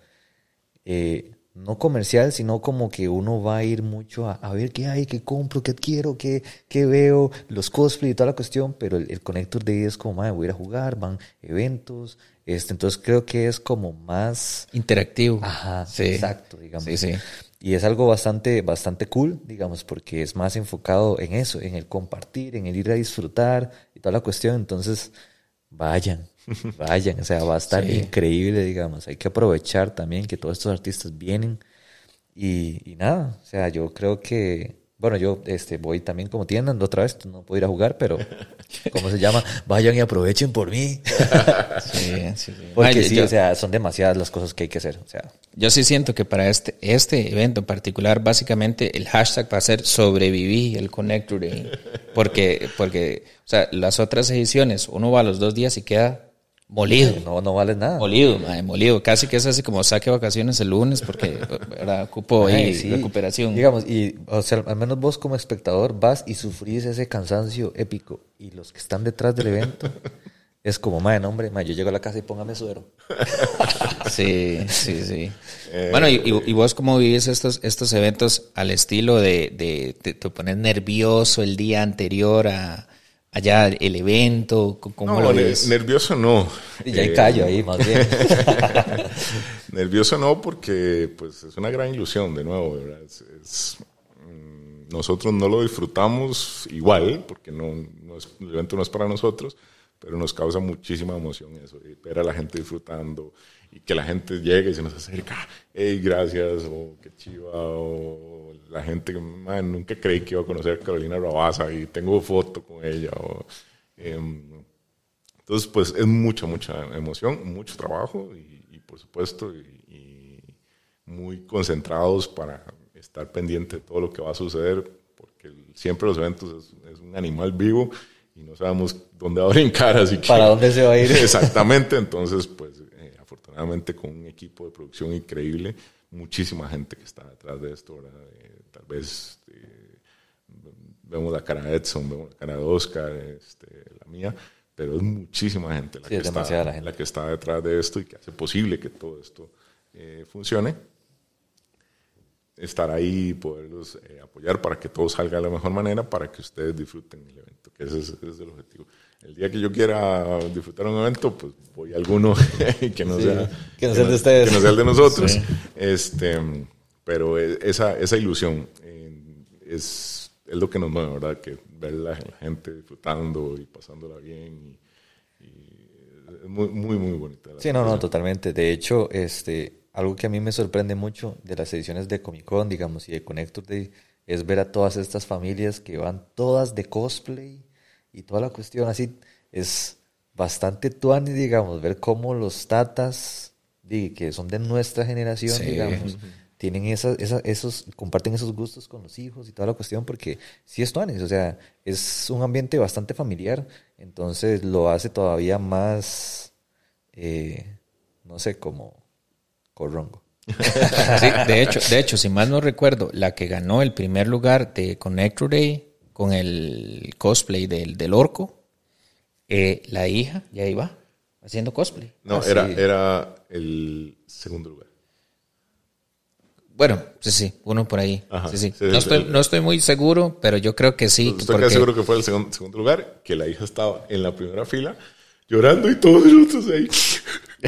eh, no comercial, sino como que uno va a ir mucho a, a ver qué hay, qué compro, qué adquiero, qué, qué veo, los cosplay y toda la cuestión, pero el, el Connector Day es como, madre, voy a ir a jugar, van eventos, este, entonces creo que es como más... Interactivo. Ajá, Sí. exacto, digamos. Sí, sí. Y es algo bastante, bastante cool, digamos, porque es más enfocado en eso, en el compartir, en el ir a disfrutar y toda la cuestión. Entonces, vayan, *laughs* vayan, o sea, va a estar Sí. increíble, digamos. Hay que aprovechar también que todos estos artistas vienen y, y nada, o sea, yo creo que, bueno, yo este, voy también como tiendan otra vez, no puedo ir a jugar, pero, *laughs* ¿cómo se llama? Vayan y aprovechen por mí. *laughs* Sí, sí, sí. Porque Ay, sí, yo, o sea, son demasiadas las cosas que hay que hacer, o sea. yo sí siento que para este, este evento en particular, básicamente el hashtag va a ser sobreviví el Connector Day. Porque, porque, o sea, las otras ediciones, uno va a los dos días y queda molido. No, no vale nada. Molido, mae, molido. Casi que es así como saque vacaciones el lunes porque ¿verdad? ocupo ahí sí. recuperación. Digamos, y, o sea, al menos vos como espectador vas y sufrís ese cansancio épico. Y los que están detrás del evento *laughs* es como, madre, no, hombre, yo llego a la casa y póngame suero. *laughs* Sí, sí, sí. bueno, y, y- y vos cómo vivís estos, estos eventos al estilo de, de, de te pones nervioso el día anterior a allá el evento, ¿cómo No, lo ves? nervioso no. Y ya Eh, callo ahí, más bien. *laughs* Nervioso no, porque pues es una gran ilusión, de nuevo, ¿verdad? Es- es, mm, nosotros no lo disfrutamos igual, porque no, no es- el evento no es para nosotros, pero nos causa muchísima emoción eso, y ver a la gente disfrutando y que la gente llegue y se nos acerca, hey, gracias, o qué chiva, o la gente, man, nunca creí que iba a conocer a Carolina Rabasa y tengo foto con ella, em, entonces, pues es mucha, mucha emoción, mucho trabajo y, y, por supuesto, y, y muy concentrados para estar pendiente de todo lo que va a suceder, porque siempre los eventos es, es un animal vivo y no sabemos dónde va a brincar, así que... ¿Para dónde se va a ir? *laughs* Exactamente, entonces, pues eh, afortunadamente con un equipo de producción increíble, muchísima gente que está detrás de esto, ¿verdad? Eh, tal vez... eh, vemos la cara de Edson, vemos la cara de Oscar, este, la mía, pero es muchísima gente la, Sí, que es demasiada está, la gente. la que está detrás de esto y que hace posible que todo esto eh, funcione. Estar ahí y poderlos eh, apoyar para que todo salga de la mejor manera, para que ustedes disfruten el evento, que ese es, ese es el objetivo. El día que yo quiera disfrutar un evento, pues voy a alguno *laughs* que no Sí, sea que no sea el de ustedes. que no sea el de nosotros. Este, pero e- esa, esa ilusión eh, es, es lo que nos mueve, ¿verdad? Que ver la, la gente disfrutando y pasándola bien. Y, y es muy, muy, muy bonita. la Sí, no, no, totalmente. De hecho, este, algo que a mí me sorprende mucho de las ediciones de Comic Con, digamos, y de Connector Day, es ver a todas estas familias que van todas de cosplay y toda la cuestión así. Es bastante tuani, digamos, ver cómo los tatas, que son de nuestra generación, Sí. digamos, tienen esas, esa- esos, comparten esos gustos con los hijos y toda la cuestión, porque sí es tuanis, o sea, es un ambiente bastante familiar, entonces lo hace todavía más, eh, no sé, como corrongo. *laughs* Sí, de hecho, de hecho, si mal no recuerdo, la que ganó el primer lugar de Connector Day con el cosplay del, del orco, eh, la hija ya iba haciendo cosplay. No, Ah, era, sí. era el segundo lugar. Bueno, sí, sí, uno por ahí. Ajá, Sí, sí. sí, no, sí, estoy, sí. no estoy muy seguro, pero yo creo que sí. Estoy porque- casi seguro que fue el segundo, segundo lugar, que la hija estaba en la primera fila llorando y todos nosotros ahí. *laughs*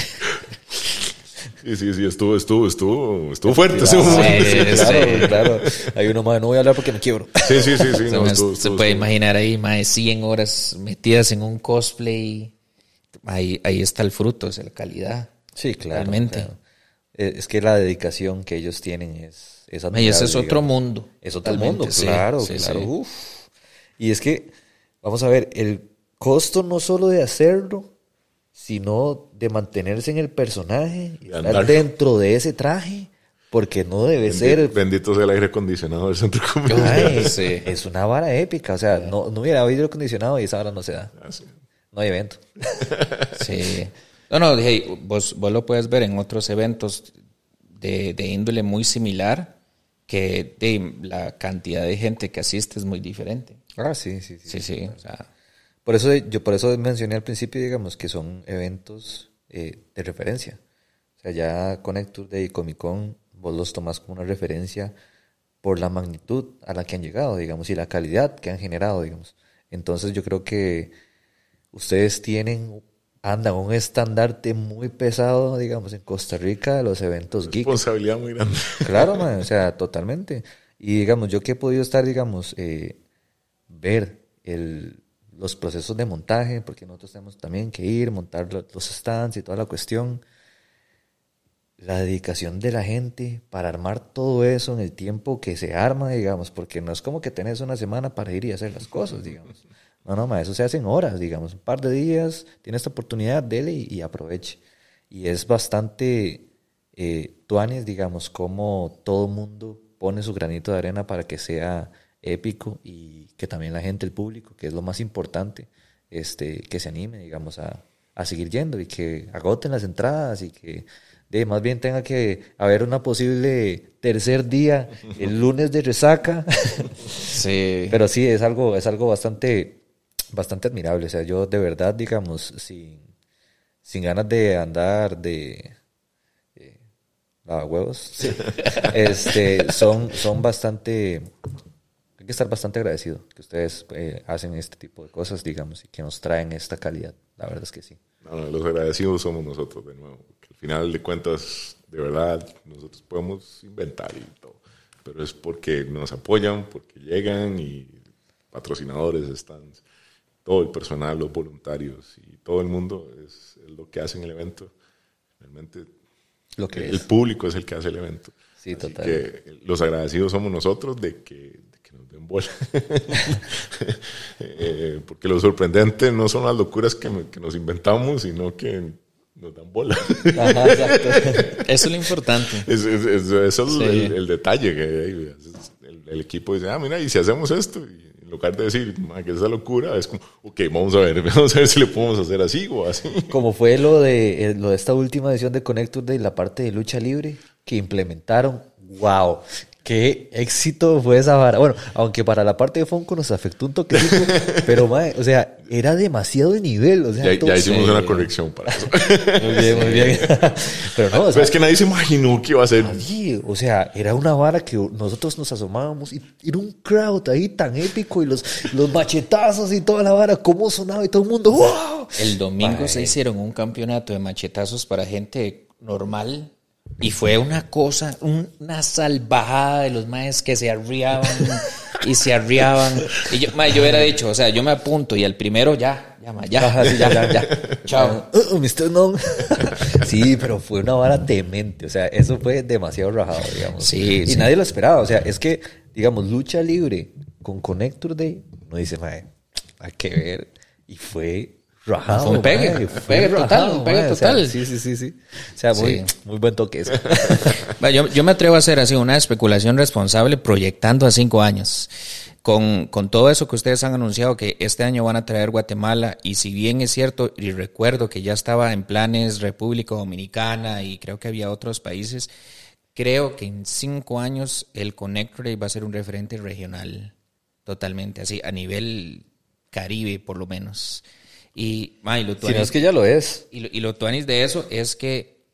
Sí, sí, sí, estuvo, estuvo, estuvo, estuvo fuerte sí, sí. *laughs* claro, claro. Hay uno más, no voy a hablar porque me quiebro. Sí, sí, sí, sí, *laughs* se, no, me- estuvo- se estuvo- puede estuvo- imaginar ahí más de 100 horas metidas en un cosplay. Ahí, ahí está el fruto, es la calidad. Sí, claro. Realmente. claro. Eh, Es que la dedicación que ellos tienen es, es Y ese admirable, es otro digamos. mundo. Es otro Totalmente, mundo, claro, sí, claro. sí. uf. Y es que, vamos a ver, el costo no solo de hacerlo, sino de mantenerse en el personaje y estar andar. dentro de ese traje, porque no debe ser... Bendito sea el aire acondicionado del centro comercial. Ay, *laughs* Sí. Es una vara épica, o sea, no, no hubiera aire acondicionado y esa hora no se da. Ah, sí. No hay evento. *laughs* Sí. No, no, hey, vos, vos lo puedes ver en otros eventos de, de índole muy similar, que de, la cantidad de gente que asiste es muy diferente. Ah, sí, sí, sí. Sí, sí. O sea, Por eso yo por eso mencioné al principio, digamos, que son eventos eh, de referencia. O sea, ya Connector Day y Comic Con vos los tomás como una referencia por la magnitud a la que han llegado, digamos, y la calidad que han generado, digamos. Entonces yo creo que ustedes tienen, andan un estandarte muy pesado, digamos, en Costa Rica de los eventos geek. Responsabilidad muy grande. *laughs* Claro, man, o sea, totalmente. Y digamos, yo que he podido estar, digamos, eh, ver el, los procesos de montaje, porque nosotros tenemos también que ir, montar los stands y toda la cuestión la dedicación de la gente para armar todo eso en el tiempo que se arma, digamos, porque no es como que tenés una semana para ir y hacer las cosas, digamos. No, no, ma, eso se hace en horas, digamos, un par de días, tiene esta oportunidad, dele y, aproveche. Y es bastante eh, tuanes, digamos, como todo mundo pone su granito de arena para que sea épico y que también la gente, el público, que es lo más importante, este, que se anime, digamos, a, a seguir yendo y que agoten las entradas y que de más bien tenga que haber una posible tercer día, el *laughs* lunes de resaca. *laughs* Sí. Pero sí, es algo, es algo bastante, bastante admirable. O sea, yo de verdad, digamos, sin, sin ganas de andar de eh, huevos, este, son, son bastante, que estar bastante agradecido que ustedes eh, hacen este tipo de cosas, digamos, y que nos traen esta calidad. La verdad es que sí. los agradecidos somos nosotros de nuevo final de cuentas, de verdad, nosotros podemos inventar y todo, pero es porque nos apoyan, porque llegan y patrocinadores están, todo el personal, los voluntarios y todo el mundo es, lo que hace en el evento. Realmente lo que el, público es el que hace el evento. Sí, total. Que los agradecidos somos nosotros de que, nos den bola. *laughs* Eh, porque lo sorprendente no son las locuras que, que nos inventamos, sino que nos dan bola. *laughs* Eso es lo importante. eso es el, detalle. Que el, equipo dice, ah, mira, y si hacemos esto, y en lugar de decir, que esa locura, es como, ok, vamos a ver, *laughs* vamos a ver si le podemos hacer así o así. Como fue lo de, eh, lo de esta última edición de Connector de la parte de lucha libre que implementaron. ¡Wow! Qué éxito fue esa vara. Bueno, aunque para la parte de Fonco nos afectó un toquecito, *laughs* pero o sea, era demasiado de nivel. O sea, ya, hicimos una corrección para eso. *laughs* Muy bien, muy bien. *laughs* pero no, o sea, es que nadie se imaginó que iba a ser. o sea, era una vara que nosotros nos asomábamos y era un crowd ahí tan épico y los, los machetazos y toda la vara, cómo sonaba y todo el mundo, ¡wow! El domingo se hicieron un campeonato de machetazos para gente normal y fue una cosa, una salvajada de los maes que se arriaban y se arriaban. Y yo, yo hubiera dicho, o sea, yo me apunto y el primero ya, ya, ya, ya, ya, ya, chao. Uh, uh, Mr. No. *laughs* sí, pero fue una vara demente, o sea, eso fue demasiado rajado, digamos. Sí, y nadie lo esperaba, o sea, es que, digamos, lucha libre con Connector Day, no dice, mae, hay que ver. Y fue fue un pegue, pegue total, un pegue total. sí, sí, sí, sí. O sea, muy, muy buen toque eso. *laughs* yo, yo, me atrevo a hacer así una especulación responsable proyectando a cinco años. Con, con, todo eso que ustedes han anunciado que este año van a traer Guatemala y si bien es cierto y recuerdo que ya estaba en planes República Dominicana y creo que había otros países, creo que en cinco años el Connector va a ser un referente regional totalmente, así a nivel Caribe por lo menos. Y, lo si no es que ya lo es. Y lo, y lo tuanis de eso es que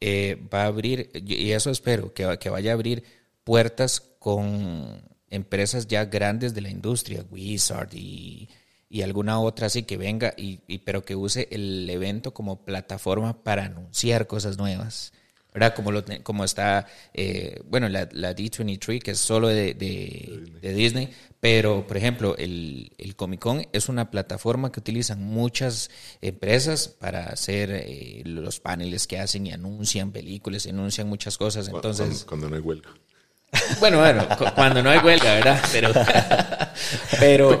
eh, va a abrir, y eso espero, que, que vaya a abrir puertas con empresas ya grandes de la industria, Wizard y, y alguna otra así que venga, y, y, pero que use el evento como plataforma para anunciar cosas nuevas. ¿verdad? Como, lo, como está, eh, bueno, la, la, D23, que es solo de, de, Disney, pero, por ejemplo, el, el, Comic Con es una plataforma que utilizan muchas empresas para hacer eh, los paneles que hacen y anuncian películas, anuncian muchas cosas. Entonces, cuando, no hay huelga. *laughs* Bueno, bueno, cuando no hay huelga, ¿verdad? *laughs* Pero, *laughs* pero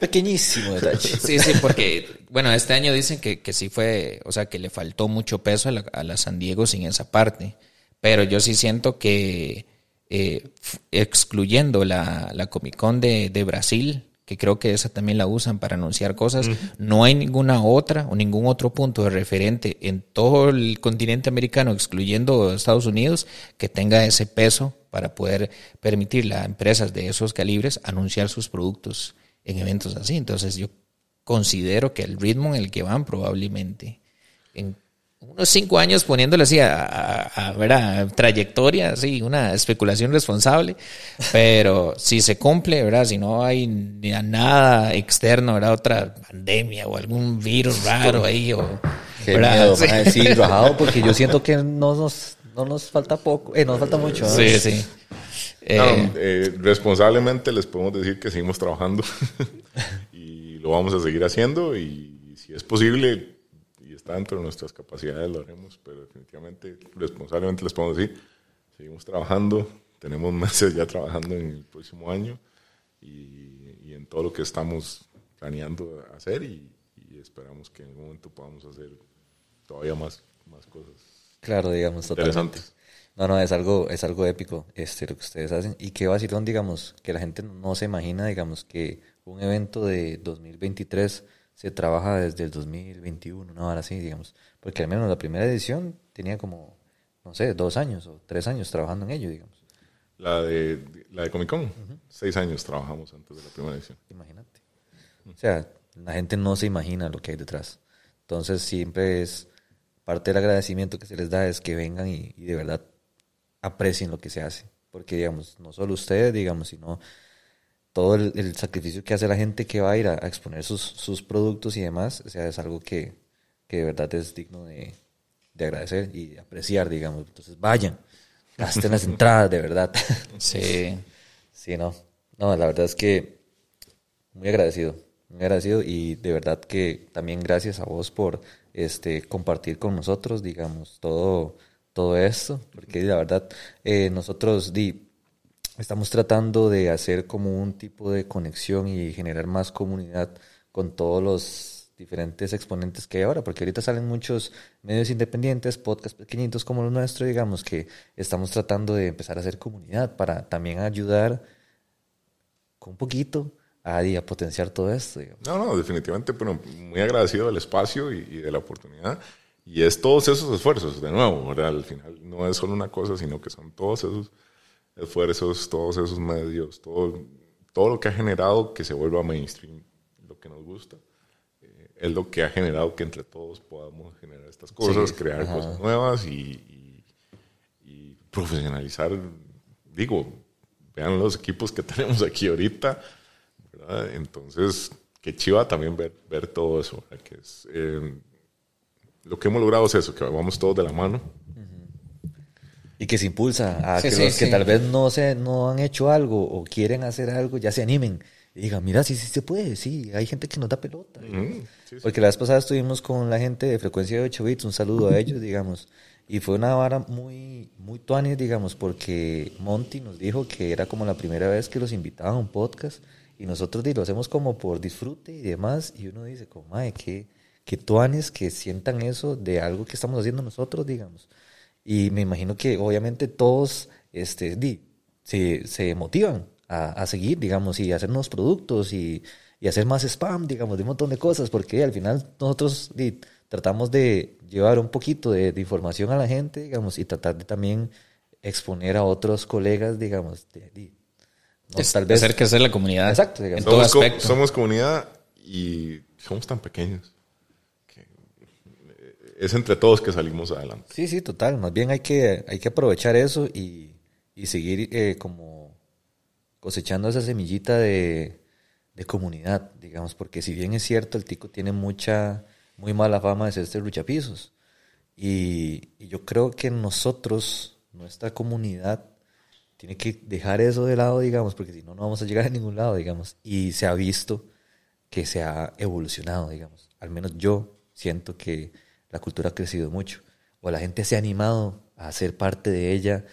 pequeñísimo detalle. Sí, sí, porque, bueno, este año dicen que, que sí fue, o sea, que le faltó mucho peso a la, a la San Diego sin esa parte. Pero yo sí siento que eh, excluyendo la, la Comic Con de, de, Brasil, que creo que esa también la usan para anunciar cosas, no hay ninguna otra o ningún otro punto de referente en todo el continente americano, excluyendo Estados Unidos, que tenga ese peso para poder permitirle a empresas de esos calibres anunciar sus productos en eventos así. Entonces yo considero que el ritmo en el que van probablemente en unos cinco años poniéndole así a, a, a, ¿verdad? trayectoria, así, una especulación responsable, pero si se cumple, ¿verdad? Si no hay ni nada externo, ¿verdad? Otra pandemia o algún virus raro ahí, o, Qué miedo, sí. sí, rajado, porque yo siento que no nos, no nos falta poco, eh, nos falta mucho. ¿no? Sí, sí. No, Eh, eh, responsablemente les podemos decir que seguimos trabajando *laughs* y lo vamos a seguir haciendo y si es posible está dentro de nuestras capacidades lo haremos, pero definitivamente responsablemente les podemos decir, seguimos trabajando, tenemos *laughs* meses ya trabajando en el próximo año y, y en todo lo que estamos planeando hacer y, y esperamos que en algún momento podamos hacer todavía más, más cosas Claro, digamos, totalmente. interesantes. No, no, es algo, es algo épico este, lo que ustedes hacen. Y qué vacilón, digamos, que la gente no se imagina, digamos, que un evento de 2023 se trabaja desde el 2021, una hora así, digamos. Porque al menos la primera edición tenía como, no sé, dos años o tres años trabajando en ello, digamos. La de, la de Comic Con, seis años trabajamos antes de la primera edición. Imagínate. O sea, la gente no se imagina lo que hay detrás. Entonces, siempre es parte del agradecimiento que se les da es que vengan y, y de verdad aprecien lo que se hace. Porque, digamos, no solo ustedes, digamos, sino todo el, el sacrificio que hace la gente que va a ir a, a exponer sus, sus productos y demás, o sea, es algo que, que de verdad es digno de, de agradecer y de apreciar, digamos. Entonces, vayan, *laughs* gasten las entradas, de verdad. *laughs* sí. Sí, no. No, la verdad es que muy agradecido, muy agradecido y de verdad que también gracias a vos por este compartir con nosotros, digamos, todo, todo esto, porque la verdad eh, nosotros di, estamos tratando de hacer como un tipo de conexión y generar más comunidad con todos los diferentes exponentes que hay ahora, porque ahorita salen muchos medios independientes, podcasts pequeñitos como los nuestros, digamos, que estamos tratando de empezar a hacer comunidad para también ayudar con un poquito a, potenciar todo esto. No, no, definitivamente, pero muy agradecido del espacio y, y, de la oportunidad. Y es todos esos esfuerzos, de nuevo, ¿verdad? Al final no es solo una cosa, sino que son todos esos esfuerzos, todos esos medios, todo, todo lo que ha generado que se vuelva mainstream, lo que nos gusta. Eh, es lo que ha generado que entre todos podamos generar estas cosas, sí, crear ajá. cosas nuevas y, y, y profesionalizar. Digo, vean los equipos que *laughs* tenemos aquí ahorita. ¿verdad? Entonces, qué chiva también ver, ver todo eso. ¿verdad? Que es, eh, lo que hemos logrado es eso, que vamos todos de la mano. Y que se impulsa a sí, que sí, los que sí. tal vez no, se, no han hecho algo o quieren hacer algo, ya se animen. Y digan, mira, sí, sí se puede, sí, hay gente que nos da pelota. Mm, Porque la vez pasada estuvimos con la gente de frecuencia de 8 bits, un saludo a ellos, digamos. Y fue una vara muy, muy tuanis, digamos, porque Monty nos dijo que era como la primera vez que los invitaban a un podcast y nosotros lo hacemos como por disfrute y demás. Y uno dice, como, madre, que, que tuanes que sientan eso de algo que estamos haciendo nosotros, digamos. Y me imagino que obviamente todos este, di, se, se motivan a, a, seguir, digamos, y hacer nuevos productos y, y, hacer más spam, digamos, de un montón de cosas, porque al final nosotros di, tratamos de llevar un poquito de, de, información a la gente, digamos, y tratar de también exponer a otros colegas, digamos, de, de no, es, tal vez hacer crecer la comunidad. Exacto, digamos. En todo somos, aspecto. somos comunidad y somos tan pequeños que es entre todos que salimos adelante. Sí, sí, total. Más bien hay que, hay que aprovechar eso y, y seguir eh, como cosechando esa semillita de, de, comunidad, digamos, porque si bien es cierto, el tico tiene mucha, muy mala fama de ser este luchapisos. Y, y yo creo que nosotros, nuestra comunidad, tiene que dejar eso de lado, digamos, porque si no, no vamos a llegar a ningún lado, digamos. Y se ha visto que se ha evolucionado, digamos. Al menos yo siento que la cultura ha crecido mucho. O la gente se ha animado a ser parte de ella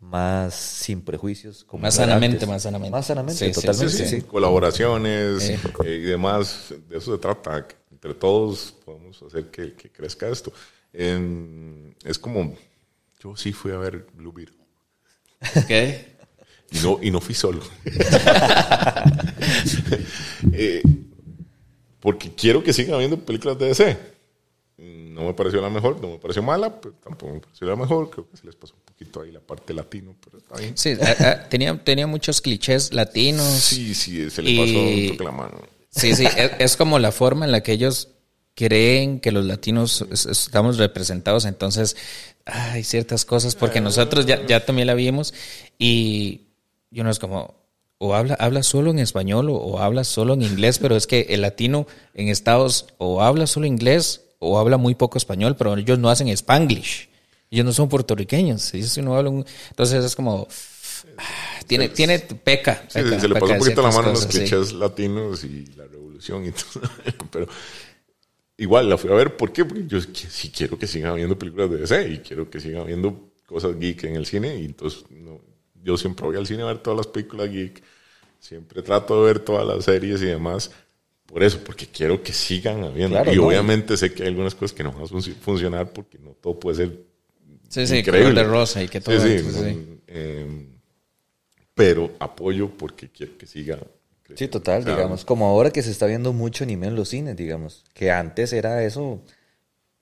más sin prejuicios. Como más sanamente, antes. más sanamente. Más sanamente, sí, totalmente. Sí, sí, Colaboraciones eh. Eh, y demás, de eso se trata. Entre todos podemos hacer que, que crezca esto. En, es como, yo sí fui a ver Blue Beetle. Okay. Y no, y no fui solo. *laughs* *laughs* eh, porque quiero que sigan habiendo películas de DC. No me pareció la mejor, no me pareció mala, pero tampoco me pareció la mejor. Creo que se les pasó un poquito ahí la parte latino, pero está bien. Sí, a, a, tenía, tenía muchos clichés latinos. Sí, sí, se les pasó un toque la mano. Sí, sí, es, es, como la forma en la que ellos creen que los latinos es- estamos representados, entonces hay ciertas cosas, porque nosotros ya, ya también la vimos y, y uno es como, o habla, habla solo en español o, o habla solo en inglés, pero es que el latino en Estados o habla solo inglés o habla muy poco español, pero ellos no hacen spanglish. Ellos no son puertorriqueños. ellos no hablan- entonces es como, ah, tiene, tiene, peca. Sí, peca, se le pasó un en poquito la mano a los cosas, sí. clichés latinos y la revolución y *laughs* todo. Pero igual la fui a ver, ¿por qué? Porque yo sí quiero que sigan habiendo películas de DC y quiero que sigan habiendo cosas geek en el cine. Y entonces no, yo siempre voy al cine a ver todas las películas geek. Siempre trato de ver todas las series y demás. Por eso, porque quiero que sigan habiendo. Claro, y no, obviamente sé que hay algunas cosas que no van a func- funcionar porque no todo puede ser Sí, sí, increíble. color de rosa y que todo. Sí, sí, sí, sí. mm, eh, pero apoyo porque quiero que siga. Sí, total, O digamos. Como ahora que se está viendo mucho anime en los cines, digamos. Que antes era eso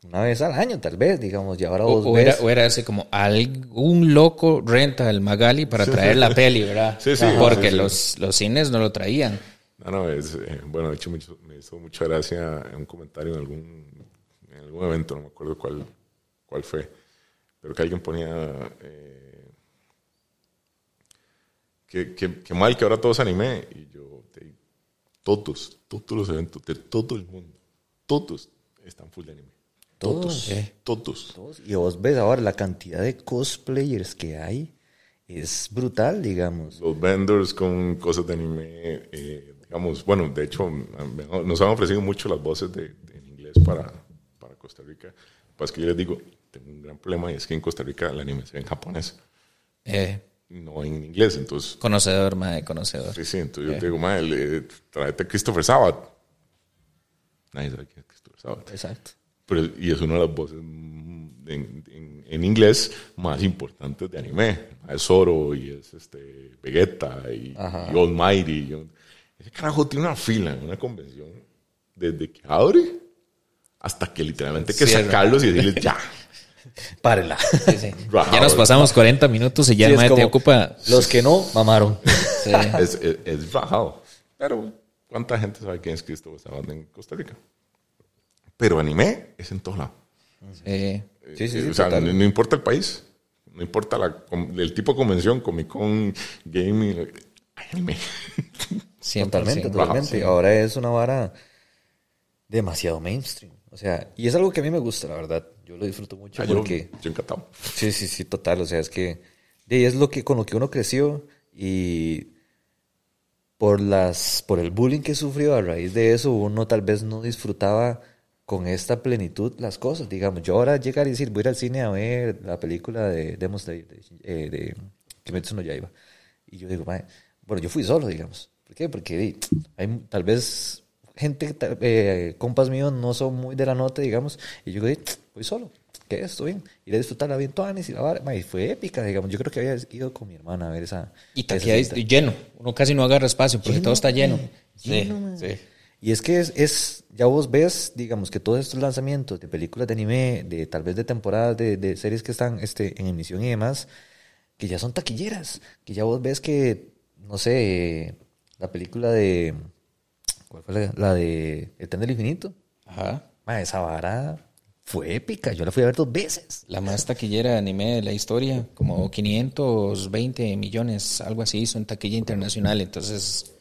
una vez al año, tal vez, digamos. Y ahora O, vos o ves... era, o era así como algún loco renta el Magali para traer la peli, ¿verdad? Sí, sí, Porque sí, sí. Los, los cines no lo traían. No, no, es, eh, bueno, de hecho me hizo, me hizo mucha gracia un comentario en algún, en algún evento, no me acuerdo cuál, cuál fue, pero que alguien ponía eh, que, que, que mal que ahora todos anime, y yo, te- todos, todos los eventos de todo el mundo, todos están full de anime. Todos, Todos, eh. todos. Todos. Y vos ves ahora la cantidad de cosplayers que hay. Es brutal, digamos. los vendors con cosas de anime, eh, digamos, bueno, de hecho, nos han ofrecido mucho las voces de, de- en inglés para, para Costa Rica. Pues que yo les digo, tengo un gran problema y es que en Costa Rica el anime se ve en japonés, Eh, no en inglés. Entonces, conocedor, madre, conocedor. sí, sí, entonces yo te digo, madre, le- tráete a Christopher Sabat. Nadie sabe quién es Christopher Sabat. Exacto. Pero, y es una de las voces en, en- en inglés más importantes de anime. Es Zoro y es este Vegeta y, y All Mighty. y- ese carajo tiene una fila en una convención desde que abre hasta que literalmente hay que Cierra. sacarlos y decirles ya. *laughs* Párela. Sí, sí. *laughs* Rajado. Ya nos pasamos 40 minutos y ya Sí, madre te ocupa. Los que no, mamaron. *laughs* Sí. es, es, es rajado. Pero, ¿cuánta gente sabe quién es Cristo Sabat en Costa Rica? Pero anime es en todos lados. Sí. Sí, sí, Eh, sí, o sea, no, no importa el país, no importa la, el tipo de convención, Comic Con, gaming, anime. 100%. Totalmente, totalmente. sí. Ahora es una vara demasiado mainstream. O sea, y es algo que a mí me gusta, la verdad. Yo lo disfruto mucho Ah, yo, porque... yo encantado. Sí, sí, sí, total. O sea, es que de ahí es lo que con lo que uno creció y por las por el bullying que sufrió a raíz de eso, uno tal vez no disfrutaba con esta plenitud las cosas. Digamos, yo ahora llegar y decir, voy a ir al cine a ver la película de Demon Slayer, de, eh, de Kimetsu no Yaiba. Y yo digo, "Mae, bueno, yo fui solo, digamos. ¿Por qué? Porque hay tal vez gente, eh, compas míos no son muy de la nota, digamos, y yo digo, voy solo. ¿Qué es? ¿Todo bien? Ir a disfrutar bien Tuanis y la vara. Mae, fue épica, digamos. Yo creo que había ido con mi hermana a ver esa. Y cita. lleno. Uno casi no agarra espacio porque Lleno, todo está lleno. Sí, lleno, mae. sí. Y es que es, es, ya vos ves, digamos, que todos estos lanzamientos de películas de anime, de tal vez de temporadas de, de series que están este, en emisión y demás, que ya son taquilleras, que ya vos ves que, no sé, la película de, ¿cuál fue la, la de El Tren del Infinito? Ajá. Ma, esa vara fue épica, yo la fui a ver dos veces. La más taquillera de anime de la historia, como 520 millones, algo así hizo en taquilla internacional. Entonces,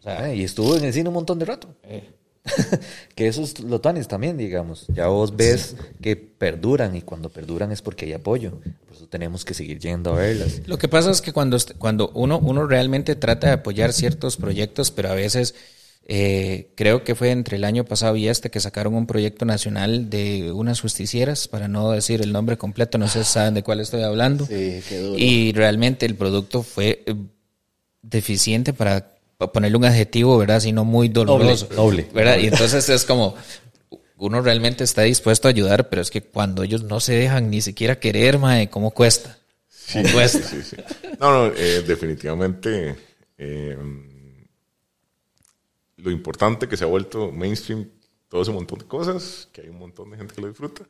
o sea, y estuvo en el cine un montón de rato. eh, *laughs* que eso es lo tanis también, digamos. Ya vos ves que perduran y cuando perduran es porque hay apoyo. Por eso tenemos que seguir yendo a verlas. Lo que pasa es que cuando, cuando uno, uno realmente trata de apoyar ciertos proyectos, pero a veces eh, creo que fue entre el año pasado y este que sacaron un proyecto nacional de unas justicieras, para no decir el nombre completo, no sé si saben de cuál estoy hablando. Sí, qué duro. Y realmente el producto fue eh, deficiente para pa- ponerle un adjetivo, ¿verdad? Sino muy doloroso. Noble, noble. ¿Verdad? Y entonces es como, uno realmente está dispuesto a ayudar, pero es que cuando ellos no se dejan ni siquiera querer, mae, ¿cómo cuesta? ¿Cómo cuesta? Sí, sí. No, no, eh, definitivamente eh, lo importante que se ha vuelto mainstream, todo ese montón de cosas, que hay un montón de gente que lo disfruta.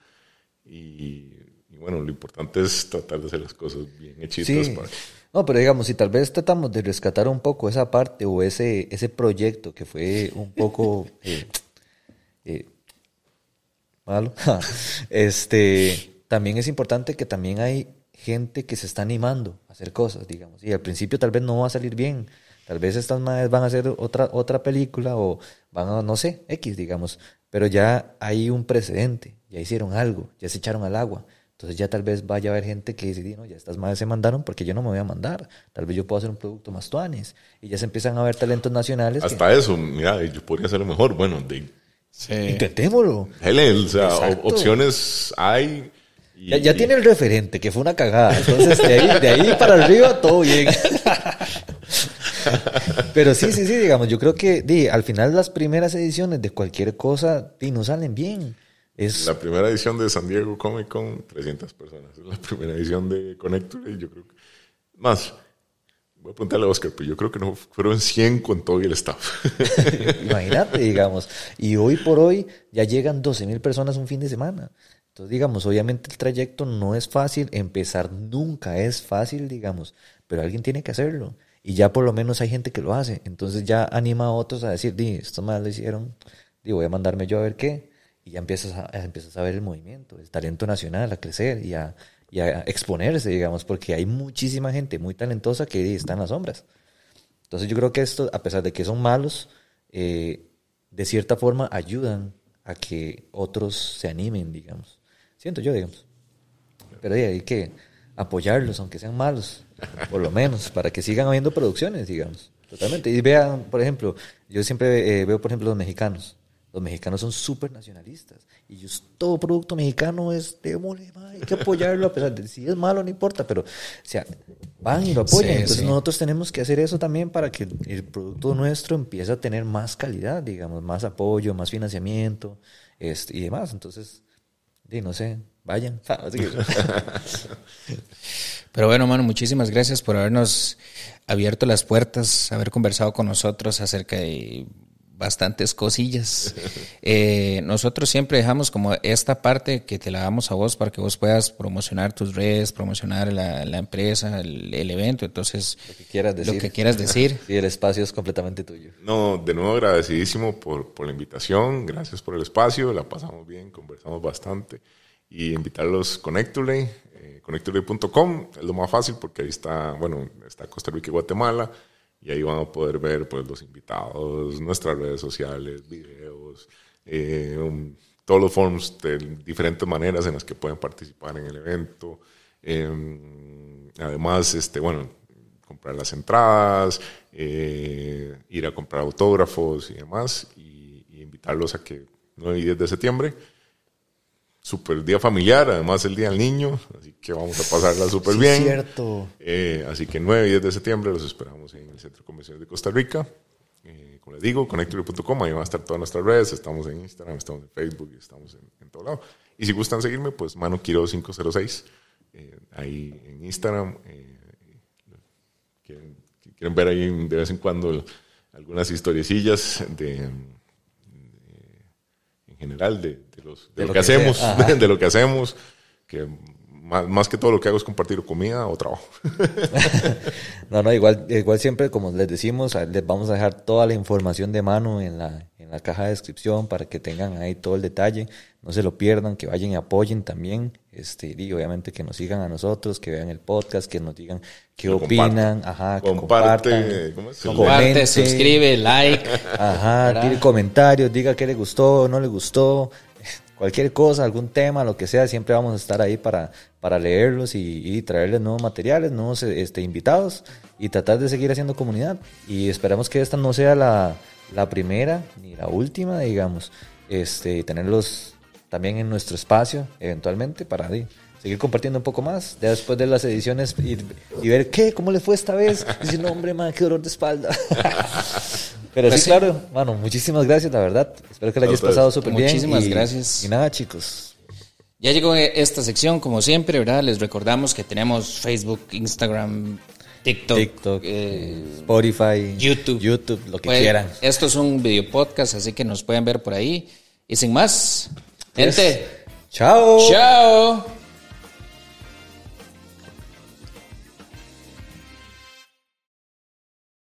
Y, y bueno, lo importante es tratar de hacer las cosas bien hechitas. Sí. para- No, pero digamos, si tal vez tratamos de rescatar un poco esa parte o ese, ese proyecto que fue un poco *laughs* eh, eh, malo. *laughs* este, también es importante que también hay gente que se está animando a hacer cosas, digamos. Y al principio tal vez no va a salir bien. Tal vez estas madres van a hacer otra, otra película o van a, no sé, X, digamos. Pero ya hay un precedente, ya hicieron algo, ya se echaron al agua. Entonces ya tal vez vaya a haber gente que dice, no, ya estas madres se mandaron porque yo no me voy a mandar. Tal vez yo puedo hacer un producto más tuanes. Y ya se empiezan a ver talentos nacionales. Hasta eso, mira, yo podría hacerlo mejor. Bueno, de, intentémoslo. o sea, opciones hay. ya, ya tiene el referente, que fue una cagada. Entonces, de ahí, de ahí para arriba, todo bien. *laughs* Pero sí, sí, sí, digamos, yo creo que di, al final las primeras ediciones de cualquier cosa di, no salen bien. Es... La primera edición de San Diego Comic Con, 300 personas. Es la primera edición de Connector y yo creo que... Más, voy a preguntarle a Oscar, pero yo creo que no fueron 100 con todo el staff. *laughs* Imagínate, digamos. Y hoy por hoy ya llegan 12 mil personas un fin de semana. Entonces, digamos, obviamente el trayecto no es fácil, empezar nunca es fácil, digamos, pero alguien tiene que hacerlo. Y ya por lo menos hay gente que lo hace. Entonces ya anima a otros a decir, di, esto más lo hicieron, di, voy a mandarme yo a ver qué y ya empiezas a, empiezas a ver el movimiento, el talento nacional a crecer y a, y a exponerse, digamos, porque hay muchísima gente muy talentosa que está en las sombras. Entonces yo creo que esto, a pesar de que son malos, eh, de cierta forma ayudan a que otros se animen, digamos. Siento yo, digamos. Pero hay que apoyarlos, aunque sean malos, por lo menos, para que sigan habiendo producciones, digamos. Totalmente. Y vean, por ejemplo, yo siempre eh, veo, por ejemplo, los mexicanos. Los mexicanos son súper nacionalistas. Y ellos, todo producto mexicano es de mole, hay que apoyarlo, a pesar de si es malo, no importa, pero, o sea, van y lo apoyan. Entonces nosotros tenemos que hacer eso también para que el producto nuestro empiece a tener más calidad, digamos, más apoyo, más financiamiento este, y demás. Entonces, y no sé, vayan. *laughs* *laughs* Pero bueno, mano, muchísimas gracias por habernos abierto las puertas, haber conversado con nosotros acerca de bastantes cosillas. Eh, nosotros siempre dejamos como esta parte que te la damos a vos para que vos puedas promocionar tus redes, promocionar la, empresa, el, evento. Entonces, lo que quieras decir. Lo que quieras decir. *laughs* Sí, el espacio es completamente tuyo. No, de nuevo agradecidísimo por, por la invitación. Gracias por el espacio. La pasamos bien, conversamos bastante. Y invitarlos, Connectule, eh, connectule.com. Es lo más fácil porque ahí está, bueno, está Costa Rica y Guatemala y ahí van a poder ver pues, los invitados, nuestras redes sociales, videos, eh, todos los forms de diferentes maneras en las que pueden participar en el evento. Em, además, este, bueno, comprar las entradas, eh, ir a comprar autógrafos y demás, y, y invitarlos a que 9 y 10 de septiembre super día familiar, además el día del niño, así que vamos a pasarla súper sí, bien. cierto. Eh, así que 9 y 10 de septiembre los esperamos en el Centro Convenciones de Costa Rica. Eh, como les digo, connectory.com, ahí van a estar todas nuestras redes, estamos en Instagram, estamos en Facebook, estamos en, en todo lado. Y si gustan seguirme, pues Mano Quiro 506, eh, ahí en Instagram. Quieren, quieren, ver ahí de vez en cuando algunas historiecillas de general de, de, lo, que, hacemos, *laughs* de, lo que hacemos, que más, que todo lo que hago es compartir comida o trabajo. *laughs* no, no, igual, igual siempre, como les decimos, les vamos a dejar toda la información de mano en la, en la caja de descripción para que tengan ahí todo el detalle, no se lo pierdan, que vayan y apoyen también, este, y obviamente que nos sigan a nosotros, que vean el podcast, que nos digan qué opinan, ajá, que comparte, compartan, comparte, suscribe, like, ajá, tiene comentarios, diga qué le gustó, no le gustó, cualquier cosa, algún tema, lo que sea, siempre vamos a estar ahí para, para leerlos y, traerles nuevos materiales, nuevos este, invitados y tratar de seguir haciendo comunidad. Y esperamos que esta no sea la, primera ni la última, digamos, este, tenerlos también en nuestro espacio eventualmente para seguir compartiendo un poco más, ya después de las ediciones y, ver qué, cómo le fue esta vez. Diciendo, hombre, man, qué dolor de espalda. *laughs* Pero pues sí, claro, bueno, muchísimas gracias, la verdad. Espero que la hayas pasado súper bien. Muchísimas gracias. Y nada, chicos. Ya llegó esta sección, como siempre, ¿verdad? Les recordamos que tenemos Facebook, Instagram, TikTok, eh, Spotify, YouTube, YouTube, lo que pues, quieran. Esto es un video podcast, así que nos pueden ver por ahí. Y sin más, gente. Chao. Chao.